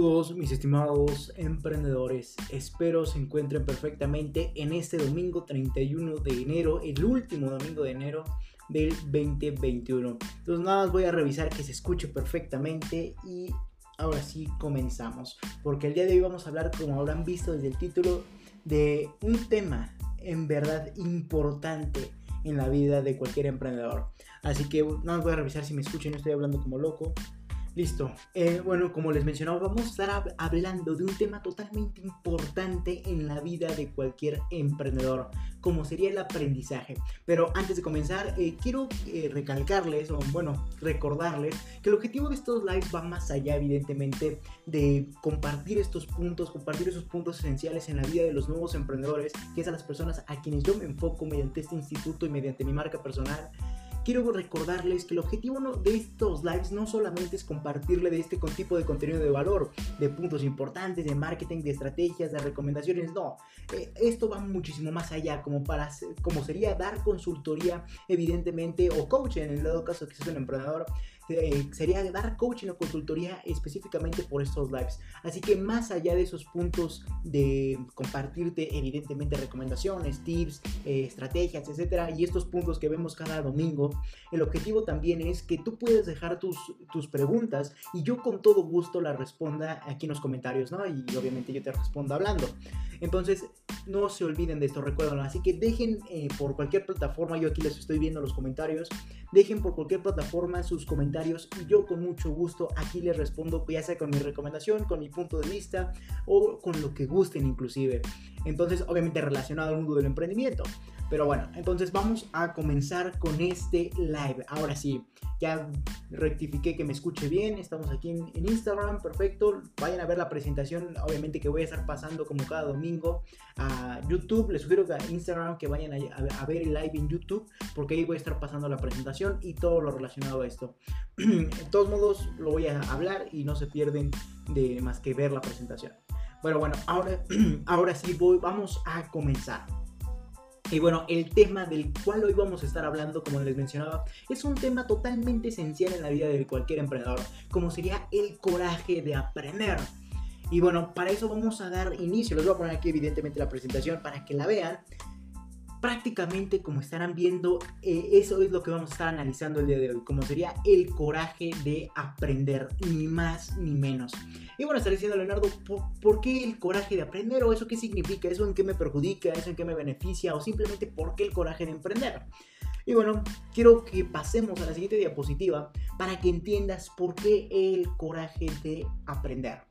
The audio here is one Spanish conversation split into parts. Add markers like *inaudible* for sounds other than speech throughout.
Saludos mis estimados emprendedores, espero se encuentren perfectamente en este domingo 31 de enero, el último domingo de enero del 2021. Entonces nada más voy a revisar que se escuche perfectamente y ahora sí comenzamos, porque el día de hoy vamos a hablar, como habrán visto desde el título, de un tema en verdad importante en la vida de cualquier emprendedor. Así que nada más voy a revisar si me escuchan, no estoy hablando como loco. Listo. Eh, bueno, como les mencionaba, vamos a estar hablando de un tema totalmente importante en la vida de cualquier emprendedor, como sería el aprendizaje. Pero antes de comenzar, eh, quiero eh, recalcarles, o bueno, recordarles, que el objetivo de estos lives va más allá, evidentemente, de compartir estos puntos, compartir esos puntos esenciales en la vida de los nuevos emprendedores, que es las personas a quienes yo me enfoco mediante este instituto y mediante mi marca personal quiero recordarles que el objetivo de estos lives no solamente es compartirle de este tipo de contenido de valor, de puntos importantes, de marketing, de estrategias, de recomendaciones, no. Eh, esto va muchísimo más allá, como, para, como sería dar consultoría, evidentemente, o coaching, en el dado caso que seas un emprendedor, eh, sería dar coaching o consultoría específicamente por estos lives. Así que más allá de esos puntos de compartirte evidentemente recomendaciones, tips, eh, estrategias, etcétera, y estos puntos que vemos cada domingo, el objetivo también es que tú puedes dejar tus, tus preguntas y yo con todo gusto las responda aquí en los comentarios, ¿no? Y obviamente yo te respondo hablando. Entonces, no se olviden de esto, recuerden. Así que dejen eh, por cualquier plataforma, yo aquí les estoy viendo los comentarios, dejen por cualquier plataforma sus comentarios y yo con mucho gusto aquí les respondo, ya sea con mi recomendación, con mi punto de vista o con lo que gusten inclusive. Entonces, obviamente relacionado al mundo del emprendimiento. Pero bueno, entonces vamos a comenzar con este live. Ahora sí, ya rectifiqué que me escuche bien. Estamos aquí en, Instagram, perfecto. Vayan a ver la presentación, obviamente que voy a estar pasando como cada domingo a YouTube. Les sugiero que a Instagram que vayan a, ver el live en YouTube, porque ahí voy a estar pasando la presentación y todo lo relacionado a esto. *clears throat* de todos modos, lo voy a hablar y no se pierden de más que ver la presentación. Bueno, bueno, ahora, *clears throat* ahora sí voy, vamos a comenzar. Y bueno, el tema del cual hoy vamos a estar hablando, como les mencionaba, es un tema totalmente esencial en la vida de cualquier emprendedor, como sería el coraje de aprender. Y bueno, para eso vamos a dar inicio. Les voy a poner aquí evidentemente la presentación para que la vean prácticamente como estarán viendo, eh, eso es lo que vamos a estar analizando el día de hoy, como sería el coraje de aprender, ni más ni menos. Y bueno, estaré diciendo Leonardo, ¿por, qué el coraje de aprender? ¿O eso qué significa? ¿Eso en qué me perjudica? ¿Eso en qué me beneficia? ¿O simplemente por qué el coraje de emprender? Y bueno, quiero que pasemos a la siguiente diapositiva para que entiendas por qué el coraje de aprender.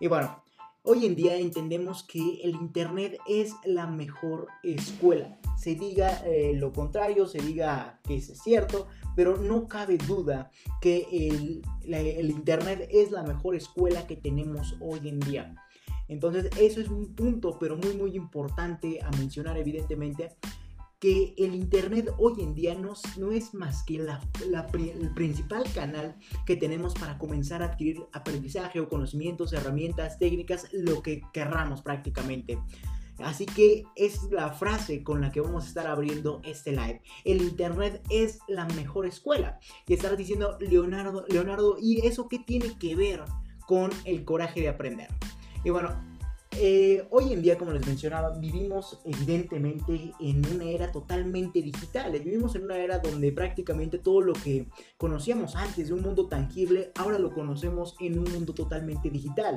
Y bueno, Hoy en día entendemos que el Internet es la mejor escuela. Se diga eh, lo contrario, se diga que es cierto, pero no cabe duda que el, Internet es la mejor escuela que tenemos hoy en día. Entonces eso es un punto, pero muy muy importante a mencionar evidentemente, que el Internet hoy en día no, no es más que la, el principal canal que tenemos para comenzar a adquirir aprendizaje o conocimientos, herramientas, técnicas, lo que querramos prácticamente. Así que es la frase con la que vamos a estar abriendo este live. El Internet es la mejor escuela. Y estarás diciendo, Leonardo, Leonardo, ¿y eso qué tiene que ver con el coraje de aprender? Y bueno, eh, hoy en día, como les mencionaba, vivimos evidentemente en una era totalmente digital. Vivimos en una era donde prácticamente todo lo que conocíamos antes de un mundo tangible, ahora lo conocemos en un mundo totalmente digital.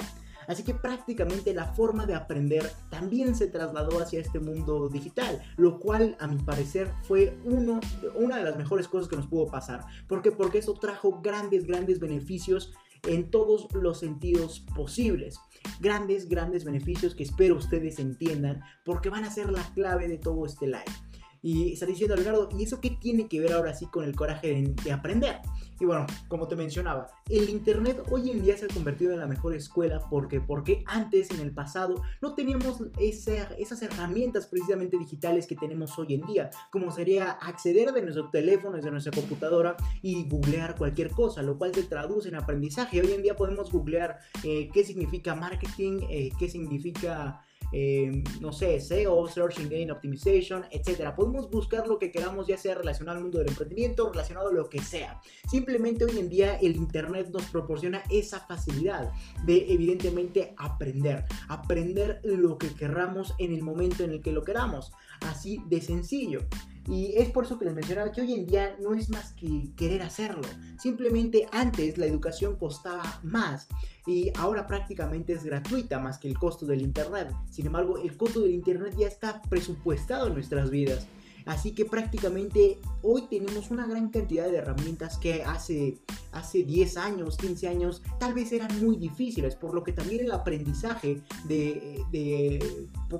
Así que prácticamente la forma de aprender también se trasladó hacia este mundo digital, lo cual a mi parecer fue uno, una de las mejores cosas que nos pudo pasar. ¿Por qué? Porque eso trajo grandes, grandes beneficios en todos los sentidos posibles grandes, grandes beneficios que espero ustedes entiendan porque van a ser la clave de todo este live. Y está diciendo Leonardo, ¿y eso qué tiene que ver ahora sí con el coraje de, aprender? Y bueno, como te mencionaba, el Internet hoy en día se ha convertido en la mejor escuela porque, porque antes, en el pasado, no teníamos esas herramientas precisamente digitales que tenemos hoy en día, como sería acceder de nuestro teléfono, desde nuestra computadora y googlear cualquier cosa, lo cual se traduce en aprendizaje. Hoy en día podemos googlear eh, qué significa marketing, eh, qué significa eh, no sé, SEO, Search Engine Optimization, etc. Podemos buscar lo que queramos, ya sea relacionado al mundo del emprendimiento, relacionado a lo que sea. Simplemente hoy en día el Internet nos proporciona esa facilidad de evidentemente aprender, aprender lo que querramos en el momento en el que lo queramos. Así de sencillo. Y es por eso que les mencionaba que hoy en día no es más que querer hacerlo. Simplemente antes la educación costaba más y ahora prácticamente es gratuita más que el costo del Internet. Sin embargo, el costo del Internet ya está presupuestado en nuestras vidas. Así que prácticamente hoy tenemos una gran cantidad de herramientas que hace, hace 10 años, 15 años, tal vez eran muy difíciles, por lo que también el aprendizaje de,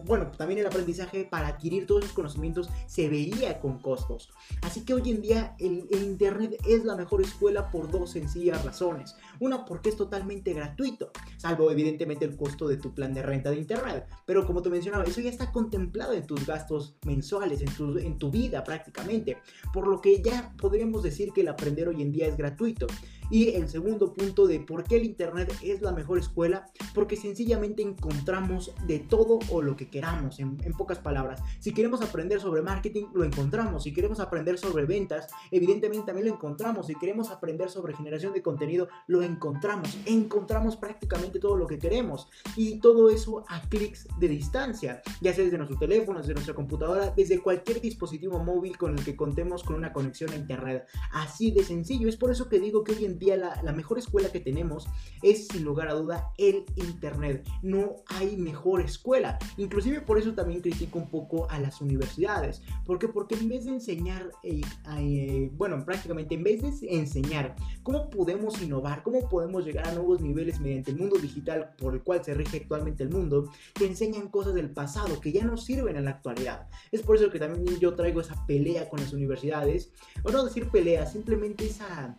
bueno, también el aprendizaje para adquirir todos esos conocimientos se veía con costos. Así que hoy en día el, el Internet es la mejor escuela por dos sencillas razones. Una, porque es totalmente gratuito, salvo evidentemente el costo de tu plan de renta de Internet. Pero como te mencionaba, eso ya está contemplado en tus gastos mensuales, en tu, en tu vida prácticamente. Por lo que ya podríamos decir que el aprender hoy en día es gratuito. Y el segundo punto de por qué el Internet es la mejor escuela, porque sencillamente encontramos de todo o lo que queramos, en, pocas palabras. Si queremos aprender sobre marketing, lo encontramos. Si queremos aprender sobre ventas, evidentemente también lo encontramos. Si queremos aprender sobre generación de contenido, lo encontramos. Encontramos prácticamente todo lo que queremos. Y todo eso a clics de distancia, ya sea desde nuestro teléfono, desde nuestra computadora, desde cualquier dispositivo móvil con el que contemos con una conexión a Internet. Así de sencillo. Es por eso que digo que hoy en la, mejor escuela que tenemos es sin lugar a duda el Internet. No hay mejor escuela. Inclusive por eso también critico un poco a las universidades. ¿Por qué? Porque en vez de enseñar, eh, eh, bueno, prácticamente en vez de enseñar cómo podemos innovar, cómo podemos llegar a nuevos niveles mediante el mundo digital por el cual se rige actualmente el mundo, te enseñan cosas del pasado que ya no sirven en la actualidad. Es por eso que también yo traigo esa pelea con las universidades, o no decir pelea, simplemente esa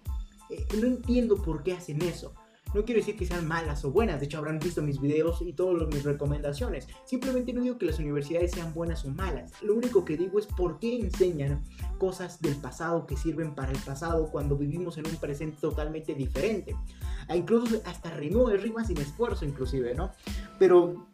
eh, no entiendo por qué hacen eso. No quiero decir que sean malas o buenas, de hecho habrán visto mis videos y todas mis recomendaciones. Simplemente no digo que las universidades sean buenas o malas. Lo único que digo es por qué enseñan cosas del pasado que sirven para el pasado cuando vivimos en un presente totalmente diferente. Ah, incluso hasta rimó, es rima sin esfuerzo inclusive, ¿no? Pero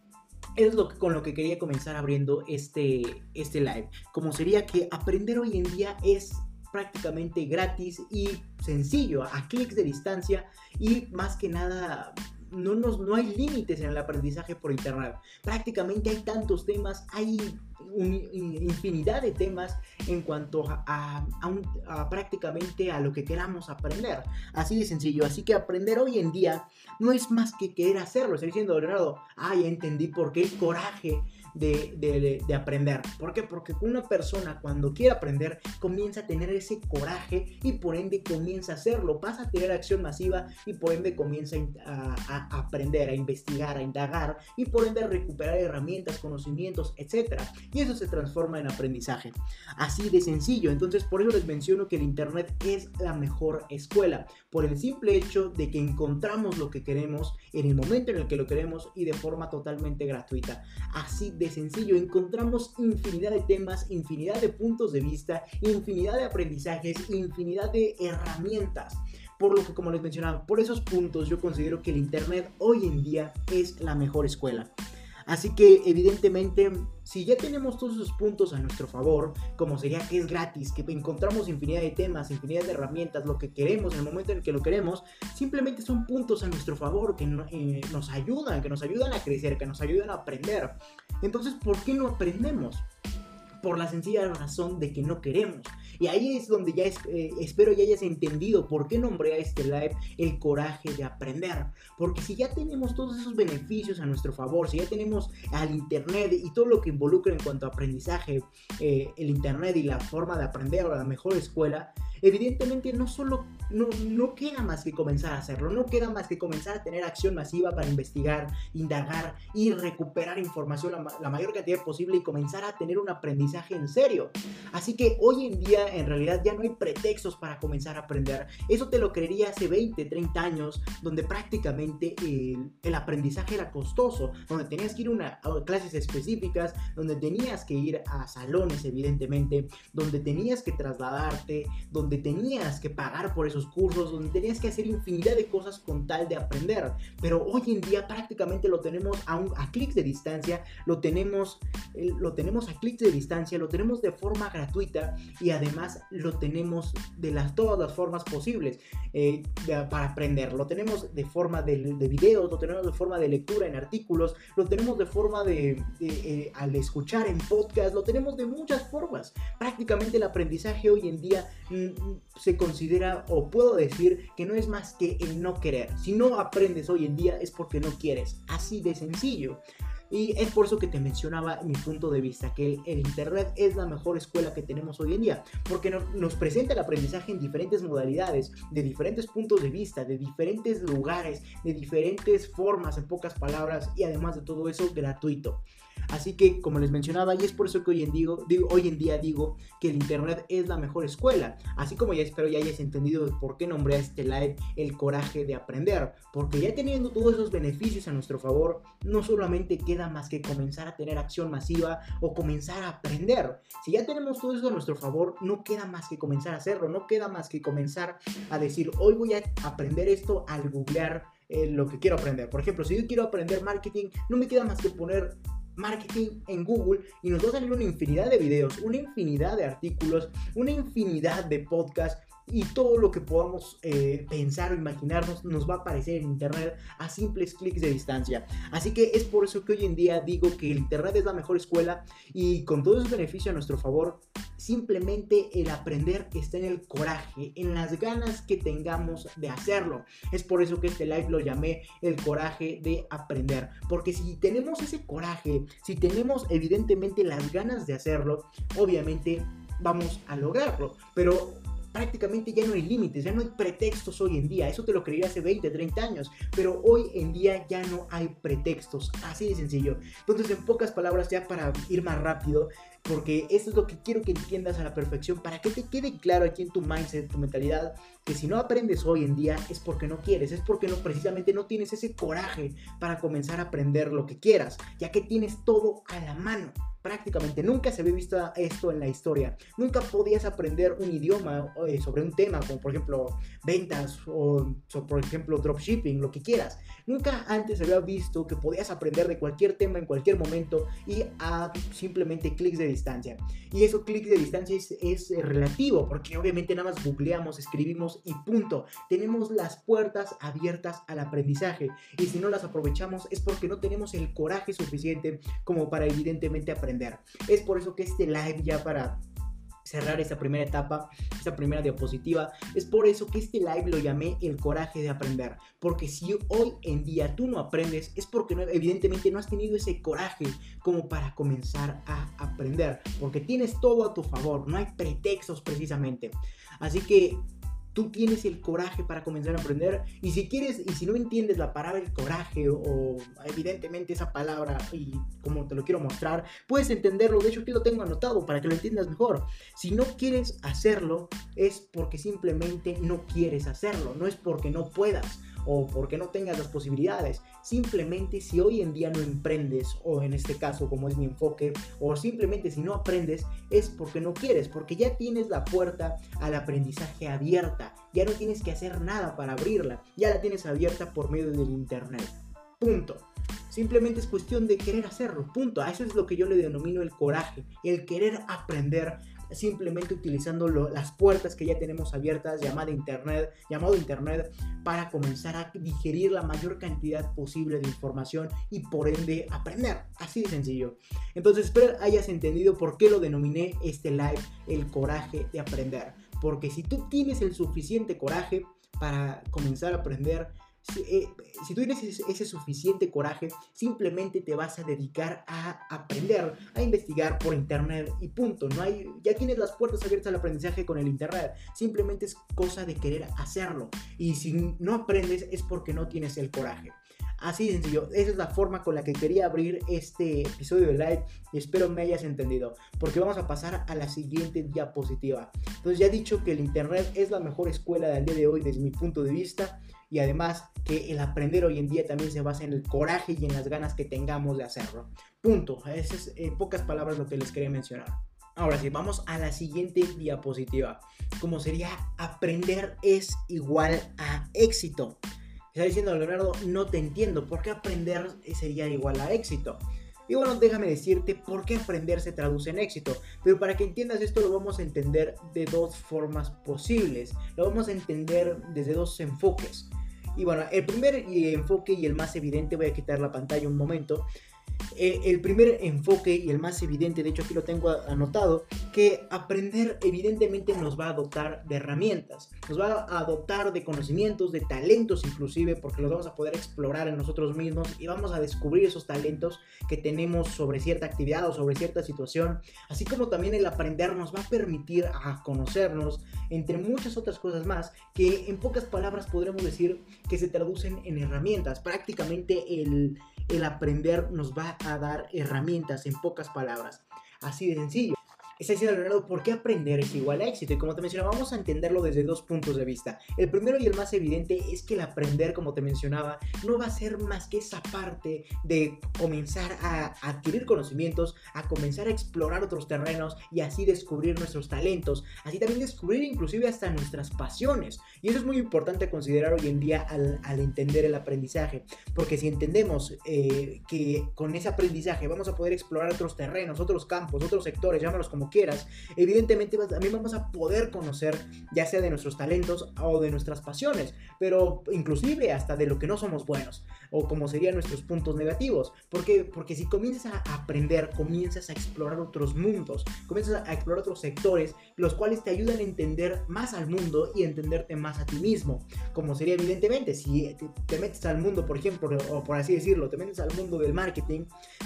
es lo con lo que quería comenzar abriendo este, este live. Como sería que aprender hoy en día es prácticamente gratis y sencillo, a clics de distancia y más que nada no, nos, no hay límites en el aprendizaje por internet. Prácticamente hay tantos temas, hay infinidad de temas en cuanto a, prácticamente a lo que queramos aprender. Así de sencillo. Así que aprender hoy en día no es más que querer hacerlo. Estoy diciendo, Leonardo, ah, ya entendí por qué el coraje de, aprender. ¿Por qué? Porque una persona cuando quiere aprender comienza a tener ese coraje y por ende comienza a hacerlo, pasa a tener acción masiva y por ende comienza a, aprender, a investigar, a indagar y por ende a recuperar herramientas, conocimientos, etc. Y eso se transforma en aprendizaje. Así de sencillo. Entonces por eso les menciono que el Internet es la mejor escuela. Por el simple hecho de que encontramos lo que queremos en el momento en el que lo queremos y de forma totalmente gratuita. Así de sencillo, encontramos infinidad de temas, infinidad de puntos de vista, infinidad de aprendizajes, infinidad de herramientas. Por lo que, como les mencionaba, por esos puntos yo considero que el Internet hoy en día es la mejor escuela. Así que evidentemente, si ya tenemos todos esos puntos a nuestro favor, como sería que es gratis, que encontramos infinidad de temas, infinidad de herramientas, lo que queremos en el momento en el que lo queremos, simplemente son puntos a nuestro favor que eh, nos ayudan, que nos ayudan a crecer, que nos ayudan a aprender. Entonces, ¿por qué no aprendemos? Por la sencilla razón de que no queremos. Y ahí es donde ya eh, espero ya hayas entendido por qué nombré a este live el coraje de aprender. Porque si ya tenemos todos esos beneficios a nuestro favor, si ya tenemos al Internet y todo lo que involucra en cuanto a aprendizaje, eh, el Internet y la forma de aprender a la mejor escuela, evidentemente no solo no, no queda más que comenzar a hacerlo, no queda más que comenzar a tener acción masiva para investigar, indagar y recuperar información la, la mayor cantidad posible y comenzar a tener un aprendizaje en serio. Así que hoy en día en realidad ya no hay pretextos para comenzar a aprender. Eso te lo creería hace 20, 30 años, donde prácticamente el, el aprendizaje era costoso, donde tenías que ir a clases específicas, donde tenías que ir a salones evidentemente, donde tenías que trasladarte, donde tenías que pagar por esos cursos, donde tenías que hacer infinidad de cosas con tal de aprender. Pero hoy en día prácticamente lo tenemos a, un, a clics de distancia, lo tenemos, lo tenemos a clics de distancia, lo tenemos de forma gratuita y además lo tenemos de las, todas las formas posibles eh, para aprender. Lo tenemos de forma de, de, videos, lo tenemos de forma de lectura en artículos, lo tenemos de forma de, eh, al escuchar en podcast, lo tenemos de muchas formas. Prácticamente el aprendizaje hoy en día mm, se considera o puedo decir que no es más que el no querer. Si no aprendes hoy en día es porque no quieres. Así de sencillo. Y es por eso que te mencionaba mi punto de vista, que el, Internet es la mejor escuela que tenemos hoy en día, porque nos presenta el aprendizaje en diferentes modalidades, de diferentes puntos de vista, de diferentes lugares, de diferentes formas, en pocas palabras, y además de todo eso, gratuito. Así que, como les mencionaba, y es por eso que hoy en, día digo que el Internet es la mejor escuela. Así como ya espero ya hayas entendido por qué nombré a este live el coraje de aprender. Porque ya teniendo todos esos beneficios a nuestro favor, no solamente queda más que comenzar a tener acción masiva o comenzar a aprender. Si ya tenemos todo eso a nuestro favor, no queda más que comenzar a hacerlo. No queda más que comenzar a decir, hoy voy a aprender esto al googlear. Eh, lo que quiero aprender. Por ejemplo, si yo quiero aprender marketing, no me queda más que poner marketing en Google y nos va a salir una infinidad de videos, una infinidad de artículos, una infinidad de podcasts y todo lo que podamos eh, pensar o imaginarnos nos va a aparecer en internet a simples clics de distancia. Así que es por eso que hoy en día digo que el internet es la mejor escuela y con todos esos beneficios a nuestro favor, simplemente el aprender está en el coraje, en las ganas que tengamos de hacerlo. Es por eso que este live lo llamé el coraje de aprender, porque si tenemos ese coraje, si tenemos evidentemente las ganas de hacerlo, obviamente vamos a lograrlo. Pero prácticamente ya no hay límites, ya no hay pretextos hoy en día. Eso te lo creía hace 20, 30 años, pero hoy en día ya no hay pretextos, así de sencillo. Entonces, en pocas palabras, ya para ir más rápido, porque eso es lo que quiero que entiendas a la perfección, para que te quede claro aquí en tu mindset, tu mentalidad, que si no aprendes hoy en día es porque no quieres, es porque no precisamente no tienes ese coraje para comenzar a aprender lo que quieras, ya que tienes todo a la mano prácticamente nunca se había visto esto en la historia. Nunca podías aprender un idioma eh, sobre un tema, como por ejemplo ventas o, por ejemplo dropshipping, lo que quieras. Nunca antes se había visto que podías aprender de cualquier tema en cualquier momento y a simplemente clics de distancia. Y eso clics de distancia es, es relativo, porque obviamente nada más googleamos, escribimos y punto. Tenemos las puertas abiertas al aprendizaje y si no las aprovechamos es porque no tenemos el coraje suficiente como para evidentemente aprender es por eso que este live ya para cerrar esta primera etapa, esta primera diapositiva. Es por eso que este live lo llamé el coraje de aprender. Porque si hoy en día tú no aprendes, es porque evidentemente no has tenido ese coraje como para comenzar a aprender. Porque tienes todo a tu favor, no hay pretextos precisamente. Así que tú tienes el coraje para comenzar a aprender. Y si quieres, y si no entiendes la palabra el coraje o, evidentemente esa palabra y como te lo quiero mostrar, puedes entenderlo. De hecho, aquí lo tengo anotado para que lo entiendas mejor. Si no quieres hacerlo, es porque simplemente no quieres hacerlo, no es porque no puedas o porque no tengas las posibilidades. Simplemente si hoy en día no emprendes, o en este caso como es mi enfoque, o simplemente si no aprendes, es porque no quieres, porque ya tienes la puerta al aprendizaje abierta, ya no tienes que hacer nada para abrirla, ya la tienes abierta por medio del Internet. Punto. Simplemente es cuestión de querer hacerlo, punto. A eso es lo que yo le denomino el coraje, el querer aprender simplemente utilizando las puertas que ya tenemos abiertas, llamada internet, llamado internet, para comenzar a digerir la mayor cantidad posible de información y por ende aprender. Así de sencillo. Entonces espero hayas entendido por qué lo denominé este live el coraje de aprender. Porque si tú tienes el suficiente coraje para comenzar a aprender, eh, si, tú tienes ese, suficiente coraje, simplemente te vas a dedicar a aprender, a investigar por internet y punto. No hay, ya tienes las puertas abiertas al aprendizaje con el internet. Simplemente es cosa de querer hacerlo. Y si no aprendes es porque no tienes el coraje. Así de sencillo, esa es la forma con la que quería abrir este episodio de live espero me hayas entendido, porque vamos a pasar a la siguiente diapositiva. Entonces ya he dicho que el Internet es la mejor escuela del día de hoy desde mi punto de vista y además que el aprender hoy en día también se basa en el coraje y en las ganas que tengamos de hacerlo. Punto. Ese es en pocas palabras lo que les quería mencionar. Ahora sí, vamos a la siguiente diapositiva. como sería aprender es igual a éxito. Está diciendo Leonardo, no te entiendo, ¿por qué aprender sería igual a éxito? Y bueno, déjame decirte por qué aprender se traduce en éxito. Pero para que entiendas esto lo vamos a entender de dos formas posibles. Lo vamos a entender desde dos enfoques. Y bueno, el primer enfoque y el más evidente, voy a quitar la pantalla un momento, eh, el primer enfoque y el más evidente, de hecho aquí lo tengo anotado, que aprender evidentemente nos va a dotar de herramientas, nos va a dotar de conocimientos, de talentos inclusive, porque los vamos a poder explorar en nosotros mismos y vamos a descubrir esos talentos que tenemos sobre cierta actividad o sobre cierta situación, así como también el aprender nos va a permitir a conocernos, entre muchas otras cosas más, que en pocas palabras podremos decir que se traducen en herramientas, prácticamente el el aprender nos va a dar herramientas en pocas palabras. Así de sencillo. Está diciendo Leonardo, ¿por qué aprender es igual a éxito? Y como te mencionaba, vamos a entenderlo desde dos puntos de vista. El primero y el más evidente es que el aprender, como te mencionaba, no va a ser más que esa parte de comenzar a adquirir conocimientos, a comenzar a explorar otros terrenos y así descubrir nuestros talentos, así también descubrir inclusive hasta nuestras pasiones. Y eso es muy importante considerar hoy en día al, entender el aprendizaje, porque si entendemos eh, que con ese aprendizaje vamos a poder explorar otros terrenos, otros campos, otros sectores, llámalos como quieras, evidentemente también vamos a poder conocer ya sea de nuestros talentos o de nuestras pasiones, pero inclusive hasta de lo que no somos buenos o como serían nuestros puntos negativos. ¿Por Porque si comienzas a aprender, comienzas a explorar otros mundos, comienzas a explorar otros sectores, los cuales te ayudan a entender más al mundo y entenderte más a ti mismo. Como sería evidentemente, si te, metes al mundo, por ejemplo, o por así decirlo, te metes al mundo del marketing,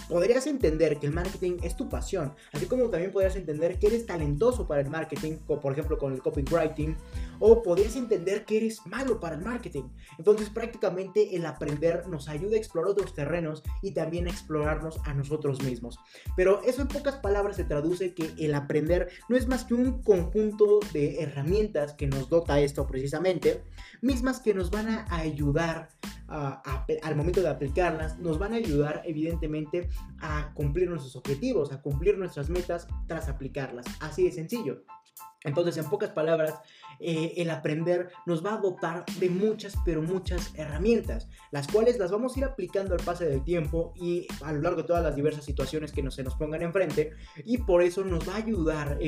podrías entender que el marketing es tu pasión, así como también podrías entender que eres talentoso para el marketing, como por ejemplo con el copywriting, o podrías entender que eres malo para el marketing. Entonces prácticamente el aprender nos ayuda a explorar otros terrenos y también a explorarnos a nosotros mismos. Pero eso en pocas palabras se traduce que el aprender no es más que un conjunto de herramientas que nos dota esto precisamente, mismas que nos van a ayudar al momento de aplicarlas, nos van a ayudar evidentemente a cumplir nuestros objetivos, a cumplir nuestras metas tras aplicarlas. Así de sencillo. Entonces, en pocas palabras, eh, el aprender nos va a dotar de muchas, pero muchas herramientas, las cuales las vamos a ir aplicando al paso del tiempo y a lo largo de todas las diversas situaciones que nos, se nos pongan enfrente, y por eso nos va a ayudar,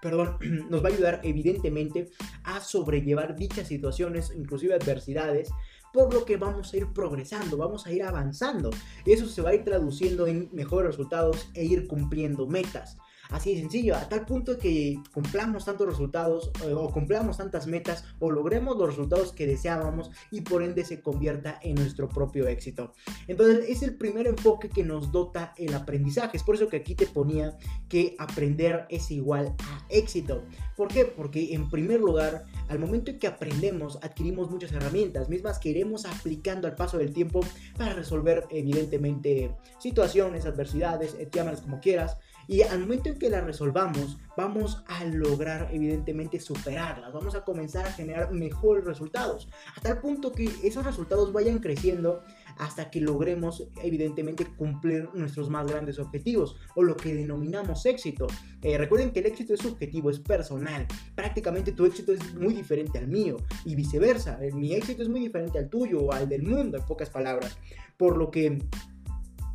perdón, *clears throat* nos va a ayudar evidentemente a sobrellevar dichas situaciones, inclusive adversidades, por lo que vamos a ir progresando, vamos a ir avanzando. Y eso se va a ir traduciendo en mejores resultados e ir cumpliendo metas. Así de sencillo, a tal punto que cumplamos tantos resultados eh, o cumplamos tantas metas o logremos los resultados que deseábamos y por ende se convierta en nuestro propio éxito. Entonces es el primer enfoque que nos dota el aprendizaje. Es por eso que aquí te ponía que aprender es igual a éxito. ¿Por qué? Porque en primer lugar, al momento en que aprendemos, adquirimos muchas herramientas, mismas que iremos aplicando al paso del tiempo para resolver evidentemente situaciones, adversidades, llámalas como quieras, y al momento en que las resolvamos, vamos a lograr evidentemente superarlas, vamos a comenzar a generar mejores resultados, hasta el punto que esos resultados vayan creciendo hasta que logremos evidentemente cumplir nuestros más grandes objetivos o lo que denominamos éxito. Eh, recuerden que el éxito es subjetivo, es personal. Prácticamente tu éxito es muy diferente al mío y viceversa. Eh, mi éxito es muy diferente al tuyo o al del mundo, en pocas palabras. Por lo que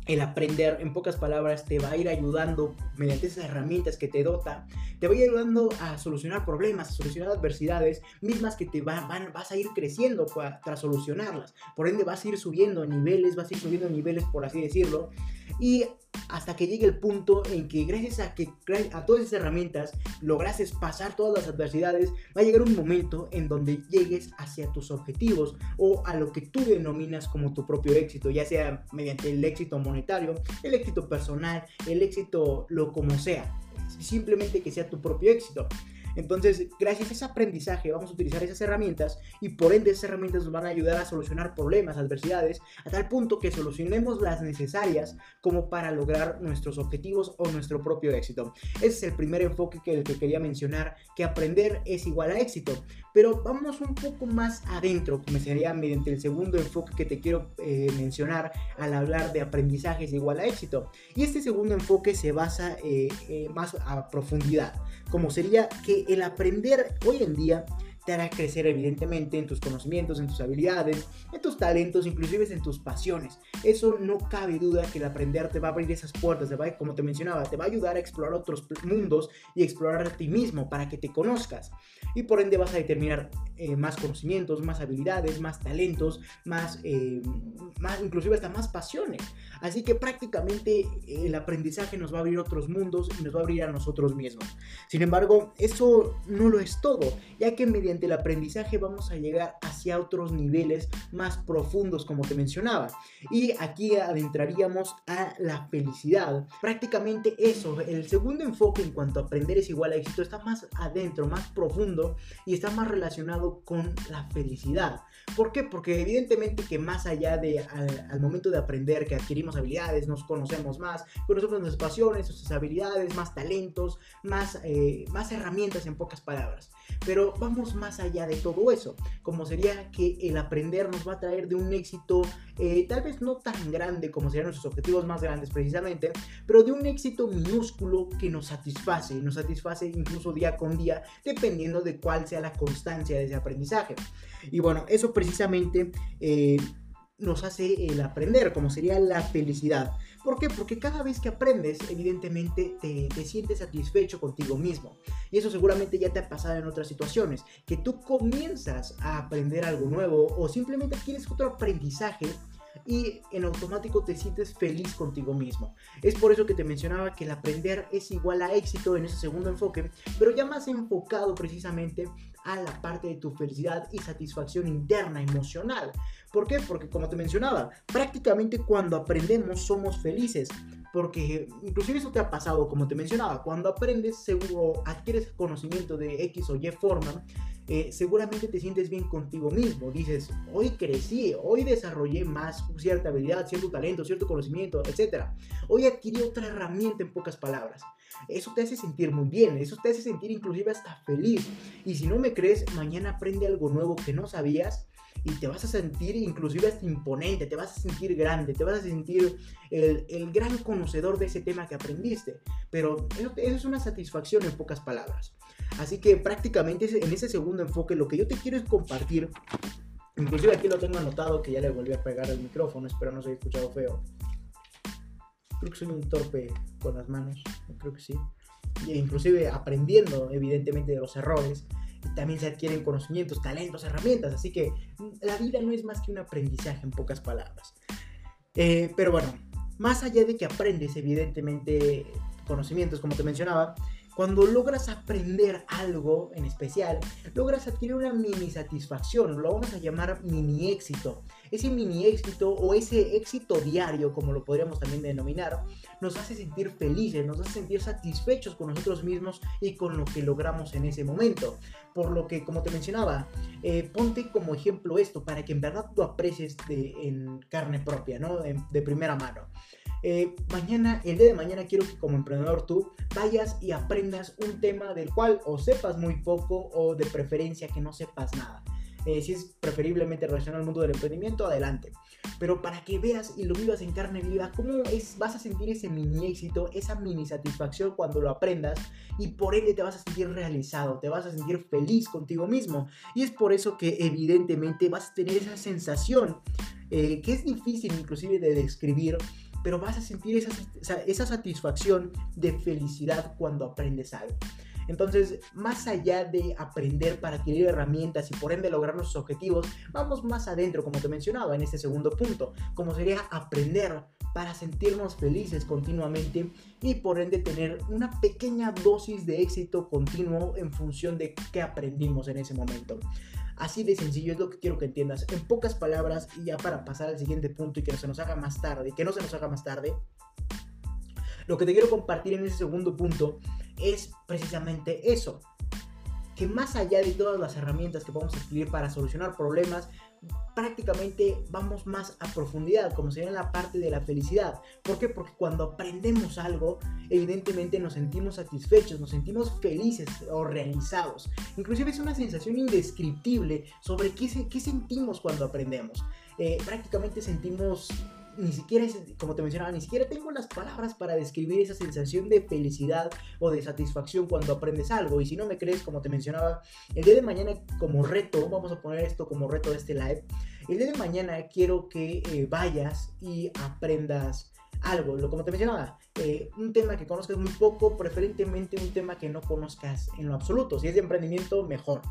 el aprender, en pocas palabras, te va a ir ayudando mediante esas herramientas que te dota, te va a ir ayudando a solucionar problemas, a solucionar adversidades, mismas que te van, vas a ir creciendo tras solucionarlas. Por ende, vas a ir subiendo niveles, vas a ir subiendo niveles, por así decirlo, y hasta que llegue el punto en que gracias a que a todas esas herramientas lograses pasar todas las adversidades, va a llegar un momento en donde llegues hacia tus objetivos o a lo que tú denominas como tu propio éxito, ya sea mediante el éxito monetario, el éxito personal, el éxito lo como sea, simplemente que sea tu propio éxito. Entonces, gracias a ese aprendizaje vamos a utilizar esas herramientas y por ende esas herramientas nos van a ayudar a solucionar problemas, adversidades, a tal punto que solucionemos las necesarias como para lograr nuestros objetivos o nuestro propio éxito. Ese es el primer enfoque que, que quería mencionar, que aprender es igual a éxito. Pero vamos un poco más adentro, como sería mediante el segundo enfoque que te quiero eh, mencionar al hablar de aprendizaje es igual a éxito. Y este segundo enfoque se basa eh, eh, más a profundidad. como sería que el aprender hoy en día te hará crecer evidentemente en tus conocimientos, en tus habilidades, en tus talentos, inclusive en tus pasiones. Eso no cabe duda que el aprender te va a abrir esas puertas, te va, como te mencionaba, te va a ayudar a explorar otros mundos y explorar a ti mismo para que te conozcas. Y por ende vas a determinar eh, más conocimientos, más habilidades, más talentos, más, eh, más, inclusive hasta más pasiones. Así que prácticamente eh, el aprendizaje nos va a abrir otros mundos y nos va a abrir a nosotros mismos. Sin embargo, eso no lo es todo, ya que mediante el aprendizaje vamos a llegar hacia otros niveles más profundos, como te mencionaba. Y aquí adentraríamos a la felicidad. Prácticamente eso, el segundo enfoque en cuanto a aprender es igual a éxito, está más adentro, más profundo y está más relacionado con la felicidad. ¿Por qué? Porque evidentemente que más allá de al, momento de aprender, que adquirimos habilidades, nos conocemos más, conocemos nuestras pasiones, nuestras habilidades, más talentos, más, eh, más herramientas en pocas palabras. Pero vamos más allá de todo eso, como sería que el aprender nos va a traer de un éxito eh, tal vez no tan grande como serían nuestros objetivos más grandes precisamente, pero de un éxito minúsculo que nos satisface, nos satisface incluso día con día, dependiendo de cuál sea la constancia de ese aprendizaje. Y bueno, eso precisamente... Eh, nos hace el aprender, como sería la felicidad. ¿Por qué? Porque cada vez que aprendes, evidentemente te, te, sientes satisfecho contigo mismo. Y eso seguramente ya te ha pasado en otras situaciones, que tú comienzas a aprender algo nuevo o simplemente quieres otro aprendizaje y en automático te sientes feliz contigo mismo. Es por eso que te mencionaba que el aprender es igual a éxito en ese segundo enfoque, pero ya más enfocado precisamente a la parte de tu felicidad y satisfacción interna, emocional. ¿Por qué? Porque como te mencionaba, prácticamente cuando aprendemos somos felices. Porque inclusive eso te ha pasado, como te mencionaba, cuando aprendes, seguro adquieres conocimiento de X o Y forma, eh, seguramente te sientes bien contigo mismo. Dices, hoy crecí, hoy desarrollé más cierta habilidad, cierto talento, cierto conocimiento, etc. Hoy adquirí otra herramienta en pocas palabras. Eso te hace sentir muy bien, eso te hace sentir inclusive hasta feliz. Y si no me crees, mañana aprende algo nuevo que no sabías y te vas a sentir inclusive hasta imponente, te vas a sentir grande, te vas a sentir el, el gran conocedor de ese tema que aprendiste. Pero eso, eso, es una satisfacción en pocas palabras. Así que prácticamente en ese segundo enfoque lo que yo te quiero es compartir. Inclusive aquí lo tengo anotado que ya le volví a pegar el micrófono, espero no se haya escuchado feo. Creo que soy un torpe con las manos, creo que sí. E inclusive aprendiendo evidentemente de los errores también se adquieren conocimientos, talentos, herramientas. Así que la vida no es más que un aprendizaje en pocas palabras. Eh, pero bueno, más allá de que aprendes evidentemente conocimientos, como te mencionaba, cuando logras aprender algo en especial, logras adquirir una mini satisfacción, lo vamos a llamar mini éxito. Ese mini éxito o ese éxito diario, como lo podríamos también denominar, nos hace sentir felices, nos hace sentir satisfechos con nosotros mismos y con lo que logramos en ese momento. Por lo que, como te mencionaba, eh, ponte como ejemplo esto para que en verdad tú aprecies de, en carne propia, ¿no? de primera mano. Eh, mañana, el día de mañana quiero que como emprendedor tú vayas y aprendas un tema del cual o sepas muy poco o de preferencia que no sepas nada. Eh, si es preferiblemente relacionado al mundo del emprendimiento, adelante. Pero para que veas y lo vivas en carne viva, cómo es, vas a sentir ese mini éxito, esa mini satisfacción cuando lo aprendas y por ende te vas a sentir realizado, te vas a sentir feliz contigo mismo. Y es por eso que evidentemente vas a tener esa sensación eh, que es difícil inclusive de describir pero vas a sentir esa, esa satisfacción de felicidad cuando aprendes algo. Entonces, más allá de aprender para adquirir herramientas y por ende lograr nuestros objetivos, vamos más adentro, como te mencionaba en este segundo punto, como sería aprender para sentirnos felices continuamente y por ende tener una pequeña dosis de éxito continuo en función de qué aprendimos en ese momento. Así de sencillo es lo que quiero que entiendas. En pocas palabras, y ya para pasar al siguiente punto y que no se nos haga más tarde, que no se nos haga más tarde, lo que te quiero compartir en ese segundo punto es precisamente eso. Que más allá de todas las herramientas que podemos adquirir para solucionar problemas, prácticamente vamos más a profundidad, como sería la parte de la felicidad. ¿Por qué? Porque cuando aprendemos algo, evidentemente nos sentimos satisfechos, nos sentimos felices o realizados. Inclusive es una sensación indescriptible sobre qué, qué sentimos cuando aprendemos. Eh, prácticamente sentimos ni siquiera, es, como te mencionaba, ni siquiera tengo las palabras para describir esa sensación de felicidad o de satisfacción cuando aprendes algo. Y si no me crees, como te mencionaba, el día de mañana como reto, vamos a poner esto como reto de este live, el día de mañana quiero que eh, vayas y aprendas algo, como te mencionaba, eh, un tema que conozcas muy poco, preferentemente un tema que no conozcas en lo absoluto. Si es de emprendimiento, mejor.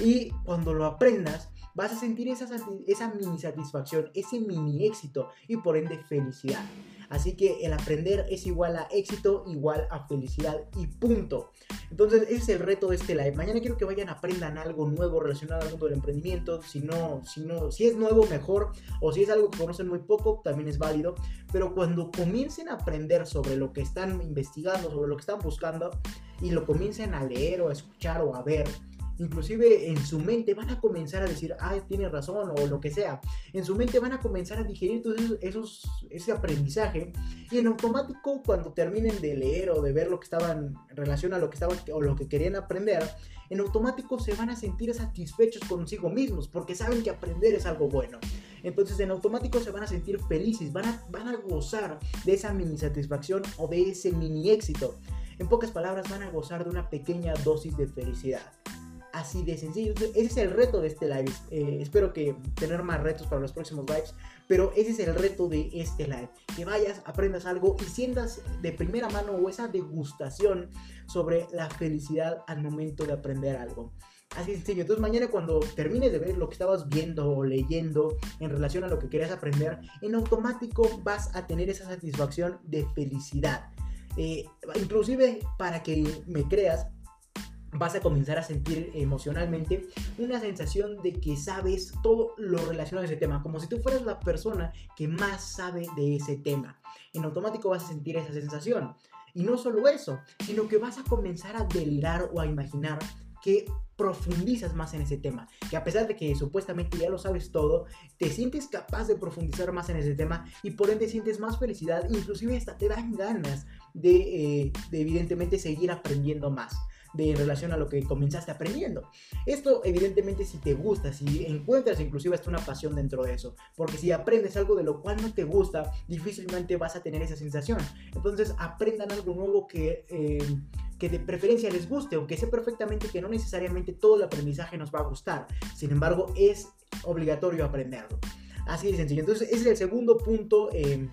Y cuando lo aprendas, vas a sentir esa, esa mini satisfacción, ese mini éxito y por ende felicidad. Así que el aprender es igual a éxito, igual a felicidad y punto. Entonces ese es el reto de este live. Mañana quiero que vayan, aprendan algo nuevo relacionado al mundo del emprendimiento. Si no, si no, si es nuevo, mejor. O si es algo que conocen muy poco, también es válido. Pero cuando comiencen a aprender sobre lo que están investigando, sobre lo que están buscando, y lo comiencen a leer o a escuchar o a ver, inclusive en su mente van a comenzar a decir, ah, tiene razón o lo que sea. En su mente van a comenzar a digerir todo esos, ese aprendizaje y en automático cuando terminen de leer o de ver lo que estaban en relación a lo que estaban o lo que querían aprender, en automático se van a sentir satisfechos consigo mismos porque saben que aprender es algo bueno. Entonces en automático se van a sentir felices, van a, van a gozar de esa mini satisfacción o de ese mini éxito. En pocas palabras van a gozar de una pequeña dosis de felicidad así de sencillo. Ese es el reto de este live. Eh, espero que tener más retos para los próximos lives. Pero ese es el reto de este live. Que vayas, aprendas algo y sientas de primera mano o esa degustación sobre la felicidad al momento de aprender algo. Así de sencillo. Entonces mañana cuando termines de ver lo que estabas viendo o leyendo en relación a lo que querías aprender, en automático vas a tener esa satisfacción de felicidad. Eh, inclusive para que me creas, vas a comenzar a sentir emocionalmente una sensación de que sabes todo lo relacionado a ese tema, como si tú fueras la persona que más sabe de ese tema. En automático vas a sentir esa sensación. Y no solo eso, sino que vas a comenzar a delirar o a imaginar que profundizas más en ese tema, que a pesar de que supuestamente ya lo sabes todo, te sientes capaz de profundizar más en ese tema y por ende sientes más felicidad, inclusive hasta te dan ganas de, eh, de evidentemente seguir aprendiendo más de relación a lo que comenzaste aprendiendo. Esto evidentemente si te gusta, si encuentras inclusive hasta una pasión dentro de eso, porque si aprendes algo de lo cual no te gusta, difícilmente vas a tener esa sensación. Entonces aprendan algo nuevo que... Eh, que de preferencia les guste, aunque sé perfectamente que no necesariamente todo el aprendizaje nos va a gustar. Sin embargo, es obligatorio aprenderlo. Así de sencillo. Entonces, ese es el segundo punto eh,